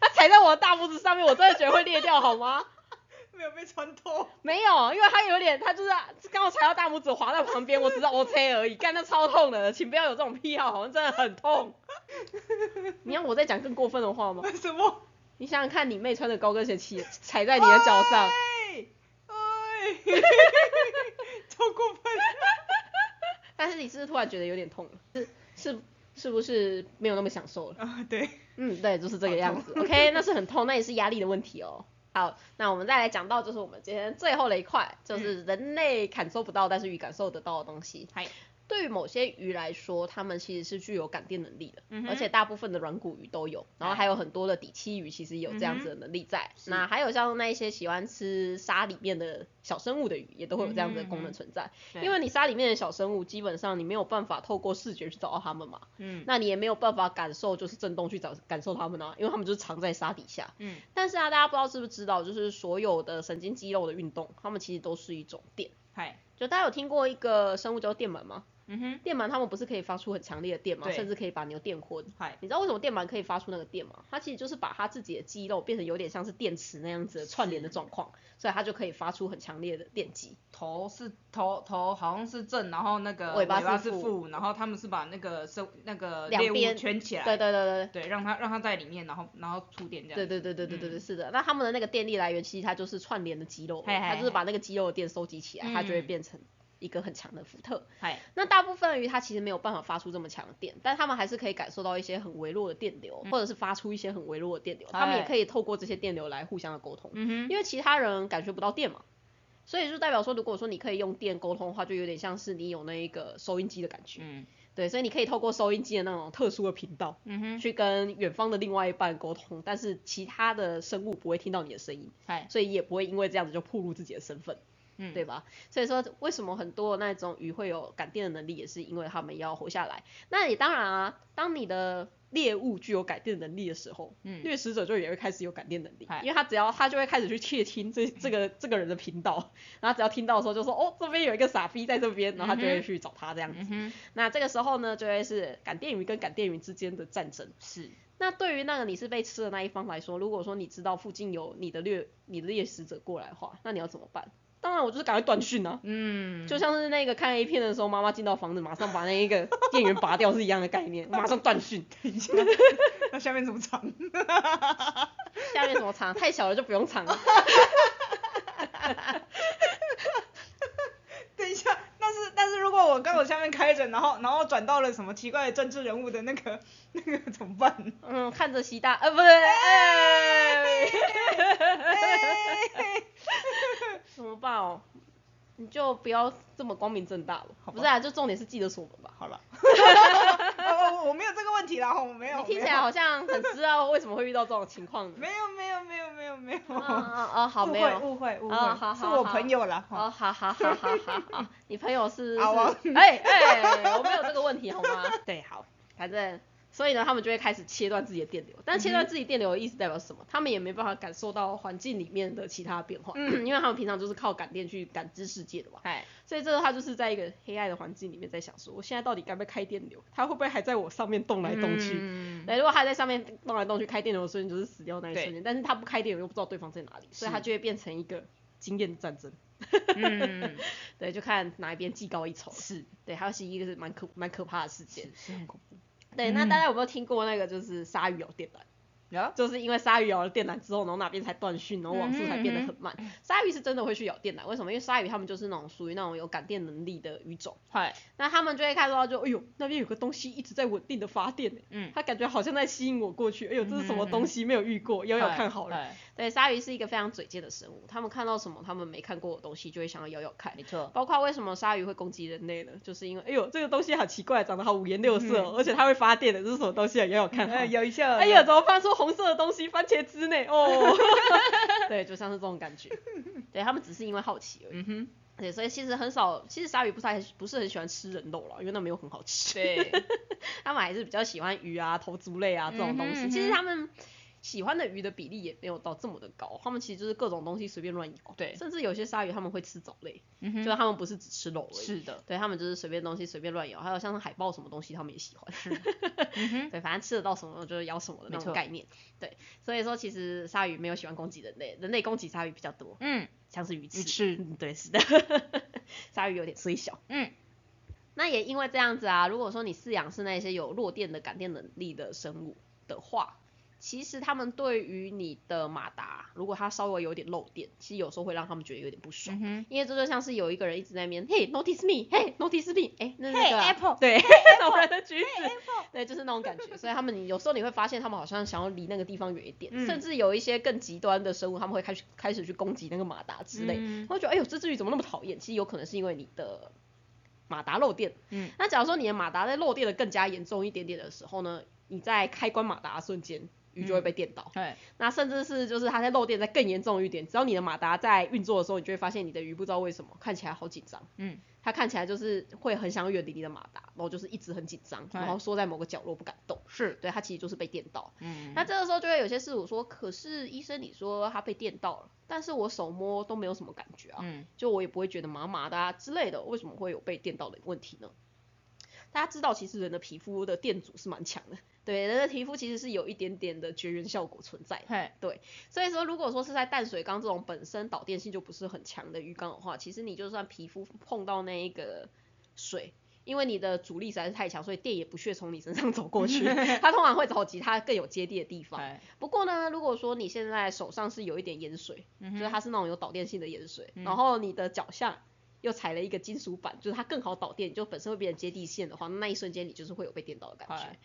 Speaker 1: 她踩在我的大拇指上面，我真的觉得会裂掉，好吗？
Speaker 2: 没有被穿透。
Speaker 1: 没有，因为它有点，它就是刚好踩到大拇指滑在旁边，我只是 OK 而已，干那超痛的，请不要有这种癖好，好像真的很痛。你要我再讲更过分的话吗？
Speaker 2: 为 什么？
Speaker 1: 你想想看，你妹穿着高跟鞋骑踩在你的脚上，
Speaker 2: 哎，哎，超过分。
Speaker 1: 但是你是不是突然觉得有点痛了？是是是不是没有那么享受了？
Speaker 2: 啊，对，
Speaker 1: 嗯，对，就是这个样子。OK，那是很痛，那也是压力的问题哦。好，那我们再来讲到就是我们今天最后的一块，就是人类感受不到，但是鱼感受得到的东西。
Speaker 3: 嗨，
Speaker 1: 对于某些鱼来说，它们其实是具有感电能力的，
Speaker 3: 嗯
Speaker 1: 而且大部分的软骨鱼都有，然后
Speaker 3: 哎
Speaker 1: 还有很多的底栖鱼其实有这样子的能力在。
Speaker 3: 是
Speaker 1: 那还有像那一些喜欢吃沙里面的小生物的鱼，也都会有这样子的功能存在。
Speaker 3: 对
Speaker 1: 因为你沙里面的小生物，基本上你没有办法透过视觉去找到它们嘛，
Speaker 3: 嗯
Speaker 1: 那你也没有办法感受就是震动去找感受它们啊，因为它们就是藏在沙底下。
Speaker 3: 嗯，
Speaker 1: 但是啊，大家不知道知不知道，就是所有的神经肌肉的运动，它们其实都是一种电。
Speaker 3: 嗨，
Speaker 1: 就大家有听过一个生物叫电鳗吗？
Speaker 3: 嗯哼，
Speaker 1: 电鳗它们不是可以发出很强烈的电吗？甚至可以把牛电昏。
Speaker 3: 嗨，
Speaker 1: 你知道为什么电鳗可以发出那个电吗？它其实就是把它自己的肌肉变成有点像是电池那样子的串联的状况，所以它就可以发出很强烈的电击。
Speaker 3: 头是头头好像是正，然后那个
Speaker 1: 尾巴
Speaker 3: 巴
Speaker 1: 是负
Speaker 3: 然后他们是把那个生那个猎物
Speaker 1: 两边
Speaker 3: 圈起来，
Speaker 1: 对对对对。
Speaker 3: 对，让它让它在里面，然后然后触电这样。
Speaker 1: 对对对对对对对，
Speaker 3: 嗯
Speaker 1: 是的。那他们的那个电力来源，其实它就是串联的肌肉，
Speaker 3: 嘿嘿
Speaker 1: 它就是把那个肌肉的电收集起来，它就会
Speaker 3: 嗯
Speaker 1: 变成一个很强的伏特。那大部分的鱼它其实没有办法发出这么强的电，但它们还是可以感受到一些很微弱的电流，或者是发出一些很微弱的电流，它们也
Speaker 3: 哎
Speaker 1: 可以透过这些电流来互相的沟通。因为其他人感觉不到电嘛，所以就代表说，如果说你可以用电沟通的话，就有点像是你有那一个收音机的感觉。
Speaker 3: 嗯
Speaker 1: 对，所以你可以透过收音机的那种特殊的频道，
Speaker 3: 嗯哼，
Speaker 1: 去跟远方的另外一半沟通，但是其他的生物不会听到你的声音，
Speaker 3: 嗨，
Speaker 1: 所以也不会因为这样子就暴露自己的身份。
Speaker 3: 嗯，
Speaker 1: 对吧？所以说为什么很多那种鱼会有感电的能力，也是因为它们要活下来。那也当然啊，当你的猎物具有感电能力的时候，
Speaker 3: 嗯
Speaker 1: 掠食者就也会开始有感电能力，因为他只要他就会开始去窃听这这个这个人的频道，然后只要听到的时候就说哦这边有一个傻逼在这边，然后他就会去找他这样子。
Speaker 3: 嗯，
Speaker 1: 那这个时候呢，就会是感电鱼跟感电鱼之间的战争。
Speaker 3: 是，
Speaker 1: 那对于那个你是被吃的那一方来说，如果说你知道附近有你的掠你的猎食者过来的话，那你要怎么办？当然，我就是赶快断讯啊。
Speaker 3: 嗯，
Speaker 1: 就像是那个看 A 片的时候，妈妈进到房子，马上把那一个 电源拔掉是一样的概念，马上断讯。
Speaker 2: 那下面怎么藏？
Speaker 1: 下面怎么藏？太小了就不用藏了。
Speaker 2: 等一下，但是但是如果我刚好下面开着，然后然后转到了什么奇怪的政治人物的那个那个怎么办？
Speaker 1: 嗯，看着习大，呃，不是，哎，怎么办哦？你就不要这么光明正大了。
Speaker 2: 好
Speaker 1: 不是啊，就重点是记得锁门吧。
Speaker 2: 好了，我我我没有这个问题啦，我没有。
Speaker 1: 你听起来好像很知道为什么会遇到这种情况。
Speaker 2: 没有没有没有没有没有。
Speaker 1: 啊啊啊！好，
Speaker 2: 误
Speaker 1: 没有。
Speaker 2: 会误会误
Speaker 1: 哦好
Speaker 2: 会，是我
Speaker 1: 好好
Speaker 2: 朋友啦。
Speaker 1: 哦，好好好好好好，你朋友是？
Speaker 2: 阿王
Speaker 1: 是哎哎，我没有这个问题好吗？对，好，反正所以呢，他们就会开始切断自己的电流。但切断自己电流的意思代表什么？他们也没办法感受到环境里面的其他变化，因为他们平常就是靠感电去感知世界的嘛。所以这个他就是在一个黑暗的环境里面在想说，我现在到底该不该开电流？他会不会还在我上面动来动去？
Speaker 3: 嗯
Speaker 1: 对，如果他在上面动来动去开电流的瞬间，就是死掉那一瞬间。但是他不开电流又不知道对方在哪里，所以他就会变成一个经验战争。
Speaker 3: 嗯，
Speaker 1: 对，就看哪一边技高一筹。
Speaker 3: 是
Speaker 1: 对，还有是一个是蛮可蛮可怕的事件。
Speaker 3: 是很恐怖。
Speaker 1: 对，那大家有没有听过那个就是鲨鱼咬电缆？
Speaker 3: 有，
Speaker 1: 就是因为鲨鱼咬了电缆之后，然后那边才断讯，然后网速才变得很慢。鲨鱼是真的会去咬电缆，为什么？因为鲨鱼它们就是那种属于那种有感电能力的鱼种，那他们就会看到就，哎呦，那边有个东西一直在稳定的发电呢，
Speaker 3: 嗯，
Speaker 1: 它感觉好像在吸引我过去，哎呦，这是什么东西？没有遇过，咬咬看好了。
Speaker 3: 嗨，
Speaker 1: 对，鲨鱼是一个非常嘴贱的生物，他们看到什么他们没看过的东西，就会想要咬咬看。
Speaker 3: 没错，
Speaker 1: 包括为什么鲨鱼会攻击人类呢？就是因为，哎呦，这个东西好奇怪，长得好五颜六色、哦，而且它会发电的，这是什么东西啊？咬咬看好了。
Speaker 2: 呃，有一下。
Speaker 1: 哎呀，怎么发出红红色的东西，番茄汁呢？哦，对，就像是这种感觉。对他们只是因为好奇而已。
Speaker 3: 嗯哼，
Speaker 1: 对，所以其实很少，其实鲨鱼不太不是很喜欢吃人肉了，因为那没有很好吃。
Speaker 3: 对，
Speaker 1: 他们还是比较喜欢鱼啊、头足类啊这种东西。
Speaker 3: 嗯哼
Speaker 1: 其实他们喜欢的鱼的比例也没有到这么的高，他们其实就是各种东西随便乱咬。
Speaker 3: 对
Speaker 1: 甚至有些鲨鱼他们会吃藻类，
Speaker 3: 嗯，
Speaker 1: 就是他们不是只吃肉而已。
Speaker 3: 是的，
Speaker 1: 对他们就是随便东西随便乱咬，还有像是海豹什么东西他们也喜欢。
Speaker 3: 嗯，
Speaker 1: 对，反正吃得到什么就是咬什么的那种概念。对，所以说其实鲨鱼没有喜欢攻击人类，人类攻击鲨鱼比较多，
Speaker 3: 嗯，
Speaker 1: 像是鱼翅。
Speaker 3: 鱼翅
Speaker 1: 嗯，对，是的，鲨鱼有点虽小。
Speaker 3: 嗯，
Speaker 1: 那也因为这样子啊，如果说你饲养是那些有弱电的感电能力的生物的话，其实他们对于你的马达，如果它稍微有点漏电，其实有时候会让他们觉得有点不爽。
Speaker 3: 嗯，
Speaker 1: 因为这就像是有一个人一直在那边，嘿，notice me，嘿，notice me，哎，那是那
Speaker 2: Hey,
Speaker 1: 个啊
Speaker 2: Apple.
Speaker 1: 对，那种人的橘子，对，就是那种感觉。所以他们有时候你会发现，他们好像想要离那个地方远一点，
Speaker 2: 嗯
Speaker 1: 甚至有一些更极端的生物，他们会开始开始去攻击那个马达之类。
Speaker 3: 嗯
Speaker 1: 我会觉得，哎呦，这只鱼怎么那么讨厌？其实有可能是因为你的马达漏电。
Speaker 3: 嗯，
Speaker 1: 那假如说你的马达在漏电的更加严重一点点的时候呢，你在开关马达的瞬间，鱼就会被电到。
Speaker 3: 对，
Speaker 1: 那甚至是就是它在漏电再更严重一点，只要你的马达在运作的时候，你就会发现你的鱼不知道为什么看起来好紧张，
Speaker 3: 嗯，
Speaker 1: 它看起来就是会很想远离你的马达，然后就是一直很紧张，然后缩在某个角落不敢动，
Speaker 3: 是，
Speaker 1: 对，它其实就是被电到。
Speaker 3: 嗯，
Speaker 1: 那这个时候就会有些事主说，可是医生你说它被电到了，但是我手摸都没有什么感觉啊，
Speaker 3: 嗯，
Speaker 1: 就我也不会觉得麻麻的啊之类的，为什么会有被电到的问题呢？大家知道，其实人的皮肤的电阻是蛮强的，对，人的皮肤其实是有一点点的绝缘效果存在的。
Speaker 3: 嘿，
Speaker 1: 所以说，如果说是在淡水缸这种本身导电性就不是很强的鱼缸的话，其实你就算皮肤碰到那一个水，因为你的阻力实在是太强，所以电也不屑从你身上走过去，它通常会找其他更有接地的地方。不过呢，如果说你现在手上是有一点盐水，
Speaker 3: 嗯
Speaker 1: 就是它是那种有导电性的盐水，
Speaker 3: 嗯。
Speaker 1: 然后你的脚下又踩了一个金属板，就是它更好导电，就本身会变成接地线的话，那一瞬间你就是会有被电到的感觉。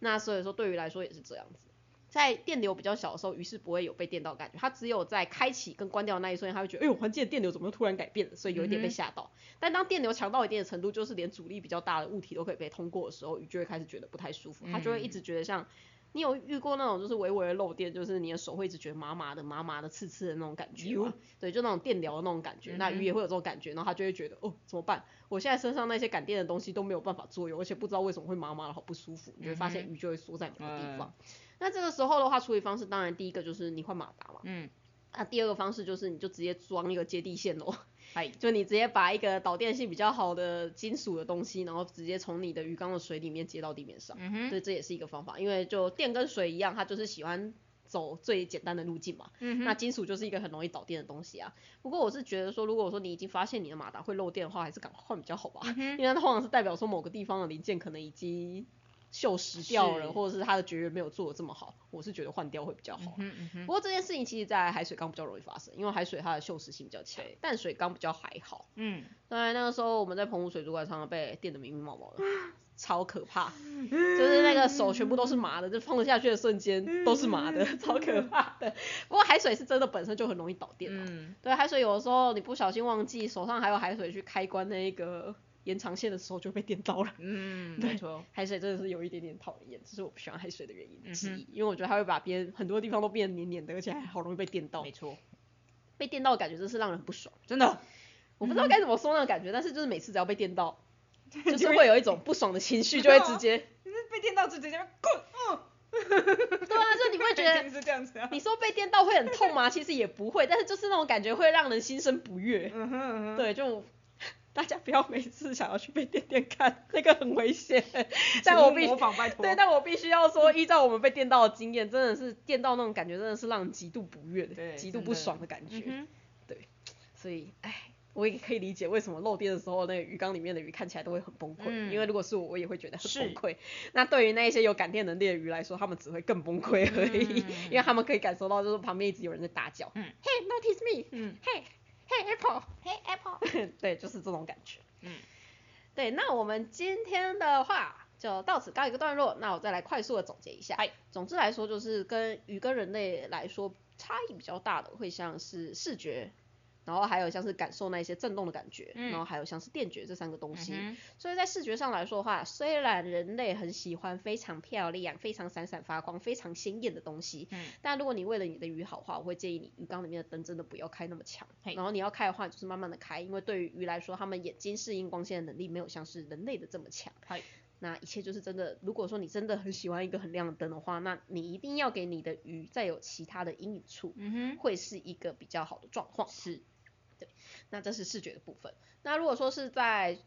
Speaker 1: 那所以说对于来说也是这样子。在电流比较小的时候，于是不会有被电到的感觉，它只有在开启跟关掉的那一瞬间，它会觉得，哎呦，环境的电流怎么突然改变了，所以有一点被吓到。但当电流强到一定的程度，就是连阻力比较大的物体都可以被通过的时候，鱼就会开始觉得不太舒服，它就会一
Speaker 3: 嗯
Speaker 1: 直觉得像你有遇过那种就是微微的漏电，就是你的手会一直觉得麻麻的、麻麻的、刺刺的那种感觉吗？对，就那种电疗的那种感觉。那鱼也会有这种感觉，然后它就会觉得哦怎么办？我现在身上那些感电的东西都没有办法作用，而且不知道为什么会麻麻的，好不舒服。你就会发现鱼就会缩在某个地
Speaker 3: 嗯
Speaker 1: 方。那这个时候的话，处理方式当然第一个就是你换马达嘛。
Speaker 3: 嗯，
Speaker 1: 那第二个方式就是你就直接装一个接地线咯。
Speaker 3: 嗨，
Speaker 1: 就你直接把一个导电性比较好的金属的东西，然后直接从你的鱼缸的水里面接到地面上。
Speaker 3: 嗯哼，
Speaker 1: 对，这也是一个方法，因为就电跟水一样，它就是喜欢走最简单的路径嘛。
Speaker 3: 嗯哼，
Speaker 1: 那金属就是一个很容易导电的东西啊。不过我是觉得说，如果说你已经发现你的马达会漏电的话，还是赶快换比较好吧，因为它通常是代表说某个地方的零件可能已经锈蚀掉了，或者是它的绝缘没有做的这么好，我是觉得换掉会比较好。
Speaker 3: 嗯哼嗯，
Speaker 1: 不过这件事情其实在海水缸比较容易发生，因为海水它的锈蚀性比较强，淡水缸比较还好。
Speaker 3: 嗯，
Speaker 1: 对，那个时候我们在澎湖水族馆常常被电得密密毛毛的，超可怕，就是那个手全部都是麻的，就碰下去的瞬间都是麻的，超可怕的。不过海水是真的本身就很容易导电哦。
Speaker 3: 嗯，
Speaker 1: 对，海水有的时候你不小心忘记手上还有海水去开关那一个延长线的时候就被电到了。
Speaker 3: 嗯，
Speaker 1: 对
Speaker 3: 没错，
Speaker 1: 海水真的是有一点点讨厌，这是我不喜欢海水的原因之
Speaker 3: 嗯
Speaker 1: 一，因为我觉得它会把别人很多地方都变得黏黏的，而且还好容易被电到
Speaker 3: 没。错，
Speaker 1: 被电到的感觉真是让人很不爽。
Speaker 3: 真的，
Speaker 1: 我不知道该怎么说那个感觉，但是就是每次只要被电到，就是会有一种不爽的情绪，就会直接，
Speaker 2: 被电到就直接滚，嗯，
Speaker 1: 对啊，就你会觉得，
Speaker 2: 是这样子啊。
Speaker 1: 你说被电到会很痛吗？其实也不会，但是就是那种感觉会让人心生不悦。
Speaker 2: 嗯哼嗯哼，
Speaker 1: 对，就大家不要每次想要去被电电看，那个很危险。但我必须。对，但我必须要说，依照我们被电到的经验，真的是电到那种感觉，真的是让人极度不悦的，极度不爽的感觉。
Speaker 3: 嗯
Speaker 1: 所以，唉，我也可以理解为什么漏电的时候，那个鱼缸里面的鱼看起来都会很崩溃。
Speaker 3: 嗯
Speaker 1: 因为如果是我，我也会觉得很崩溃。那对于那一些有感电能力的鱼来说，他们只会更崩溃而已，
Speaker 3: 嗯
Speaker 1: 因为他们可以感受到就是旁边一直有人在打搅，
Speaker 3: 嗯
Speaker 1: ，Hey notice me，
Speaker 3: 嗯
Speaker 1: 嘿嘿 Apple，
Speaker 2: 嘿 Apple，
Speaker 1: 对，就是这种感觉。
Speaker 3: 嗯，
Speaker 1: 对，那我们今天的话就到此告一个段落。那我再来快速的总结一下。
Speaker 3: 嗨
Speaker 1: 总之来说，就是跟鱼跟人类来说差异比较大的，会像是视觉，然后还有像是感受那些震动的感觉，
Speaker 3: 嗯
Speaker 1: 然后还有像是电觉这三个东西。
Speaker 3: 嗯
Speaker 1: 所以在视觉上来说的话，虽然人类很喜欢非常漂亮、非常闪闪发光、非常鲜艳的东西，
Speaker 3: 嗯
Speaker 1: 但如果你为了你的鱼好话，我会建议你鱼缸里面的灯真的不要开那么强，然后你要开的话，就是慢慢的开，因为对于鱼来说，它们眼睛适应光线的能力没有像是人类的这么强。那一切就是真的，如果说你真的很喜欢一个很亮的灯的话，那你一定要给你的鱼再有其他的阴影处，会是一个比较好的状况。
Speaker 3: 是，
Speaker 1: 那这是视觉的部分。那如果说是在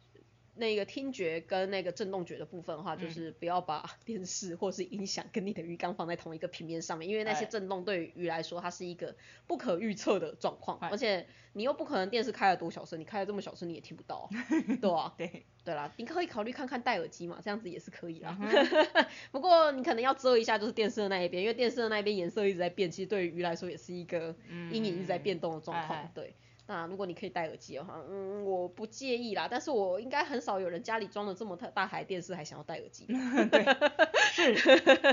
Speaker 1: 那个听觉跟那个震动觉的部分的话，就
Speaker 3: 嗯
Speaker 1: 是不要把 电视或是音响跟你的鱼缸放在同一个平面上面，因为那些
Speaker 3: 哎
Speaker 1: 震动对于鱼来说，它是一个不可预测的状况，
Speaker 3: 哎
Speaker 1: 而且你又不可能电视开了多小声，你开了这么小声你也听不到啊，对啊，
Speaker 3: 对，
Speaker 1: 对啦，你可以考虑看看戴耳机嘛，这样子也是可以啦。
Speaker 3: 嗯
Speaker 1: 不过你可能要遮一下，就是电视的那一边，因为电视的那一边颜色一直在变，其实对于鱼来说也是一个阴影一直在变动的状况。对，那如果你可以戴耳机的话，嗯，我不介意啦，但是我应该很少有人家里装了这么大大台电视还想要戴耳机。
Speaker 3: 对，是，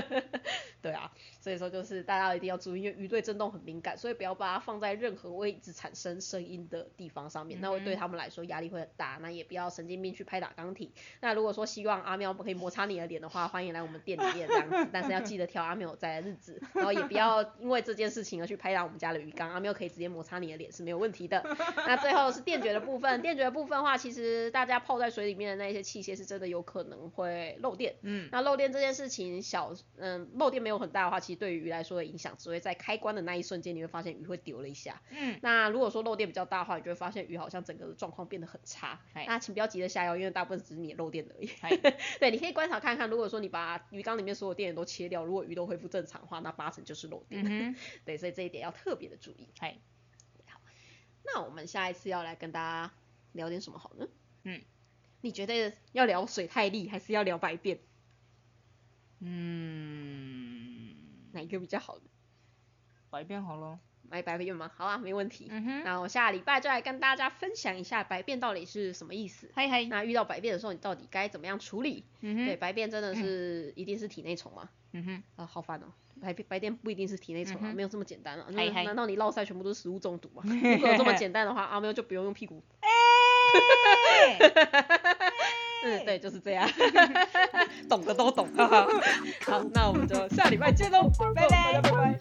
Speaker 1: 对啊，所以说就是大家一定要注意，因为鱼对震动很敏感，所以不要把它放在任何位置产生声音的地方上面，那会对他们来说压力会很大。那也不要神经病去拍打钢体。那如果说希望阿喵可以摩擦你的脸的话，欢迎来我们店里面这样子，但是要记得挑阿喵在的日子，然后也不要因为这件事情而去拍打我们家的鱼缸，阿喵可以直接摩擦你的脸是没有问题的。那最后是电绝的部分，电绝的部分的话，其实大家泡在水里面的那些器械是真的有可能会漏电。
Speaker 3: 嗯，
Speaker 1: 那漏电这件事情小，嗯，漏电没有很大的话，其实对于鱼来说的影响只会在开关的那一瞬间，你会发现鱼会丢了一下。
Speaker 3: 嗯，
Speaker 1: 那如果说漏电比较大的话，你就会发现鱼好像整个的状况变得很差。那请不要急着下药，因为大部分只是你漏电而已。
Speaker 3: 嗨
Speaker 1: 对，你可以观察看看，如果说你把鱼缸里面所有电源都切掉，如果鱼都恢复正常的话，那八成就是漏电。
Speaker 3: 嗯，
Speaker 1: 对，所以这一点要特别的注意。
Speaker 3: 嗨，
Speaker 1: 那我们下一次要来跟大家聊点什么好呢？
Speaker 3: 嗯，
Speaker 1: 你觉得要聊水太力，还是要聊百变？
Speaker 3: 嗯，
Speaker 1: 哪一个比较好呢？
Speaker 3: 百变好了，
Speaker 1: 买百变吗？好啊，没问题。
Speaker 3: 嗯哼，
Speaker 1: 那我下礼拜就来跟大家分享一下百变到底是什么意思。
Speaker 3: 嘿嘿，
Speaker 1: 那遇到百变的时候，你到底该怎么样处理？对，
Speaker 3: 嗯哼，
Speaker 1: 百变真的是一定是体内虫吗？
Speaker 3: 嗯哼，
Speaker 1: 啊，好烦哦！白变白变不一定是体内虫啊，
Speaker 3: 嗯
Speaker 1: 没有这么简单啊。那难道你落腮全部都是食物中毒吗？如果有这么简单的话，阿喵就不用用屁股。嗯，对，就是这样。懂的都懂。好，那我们就下礼拜见喽，
Speaker 2: 拜拜
Speaker 1: 拜拜.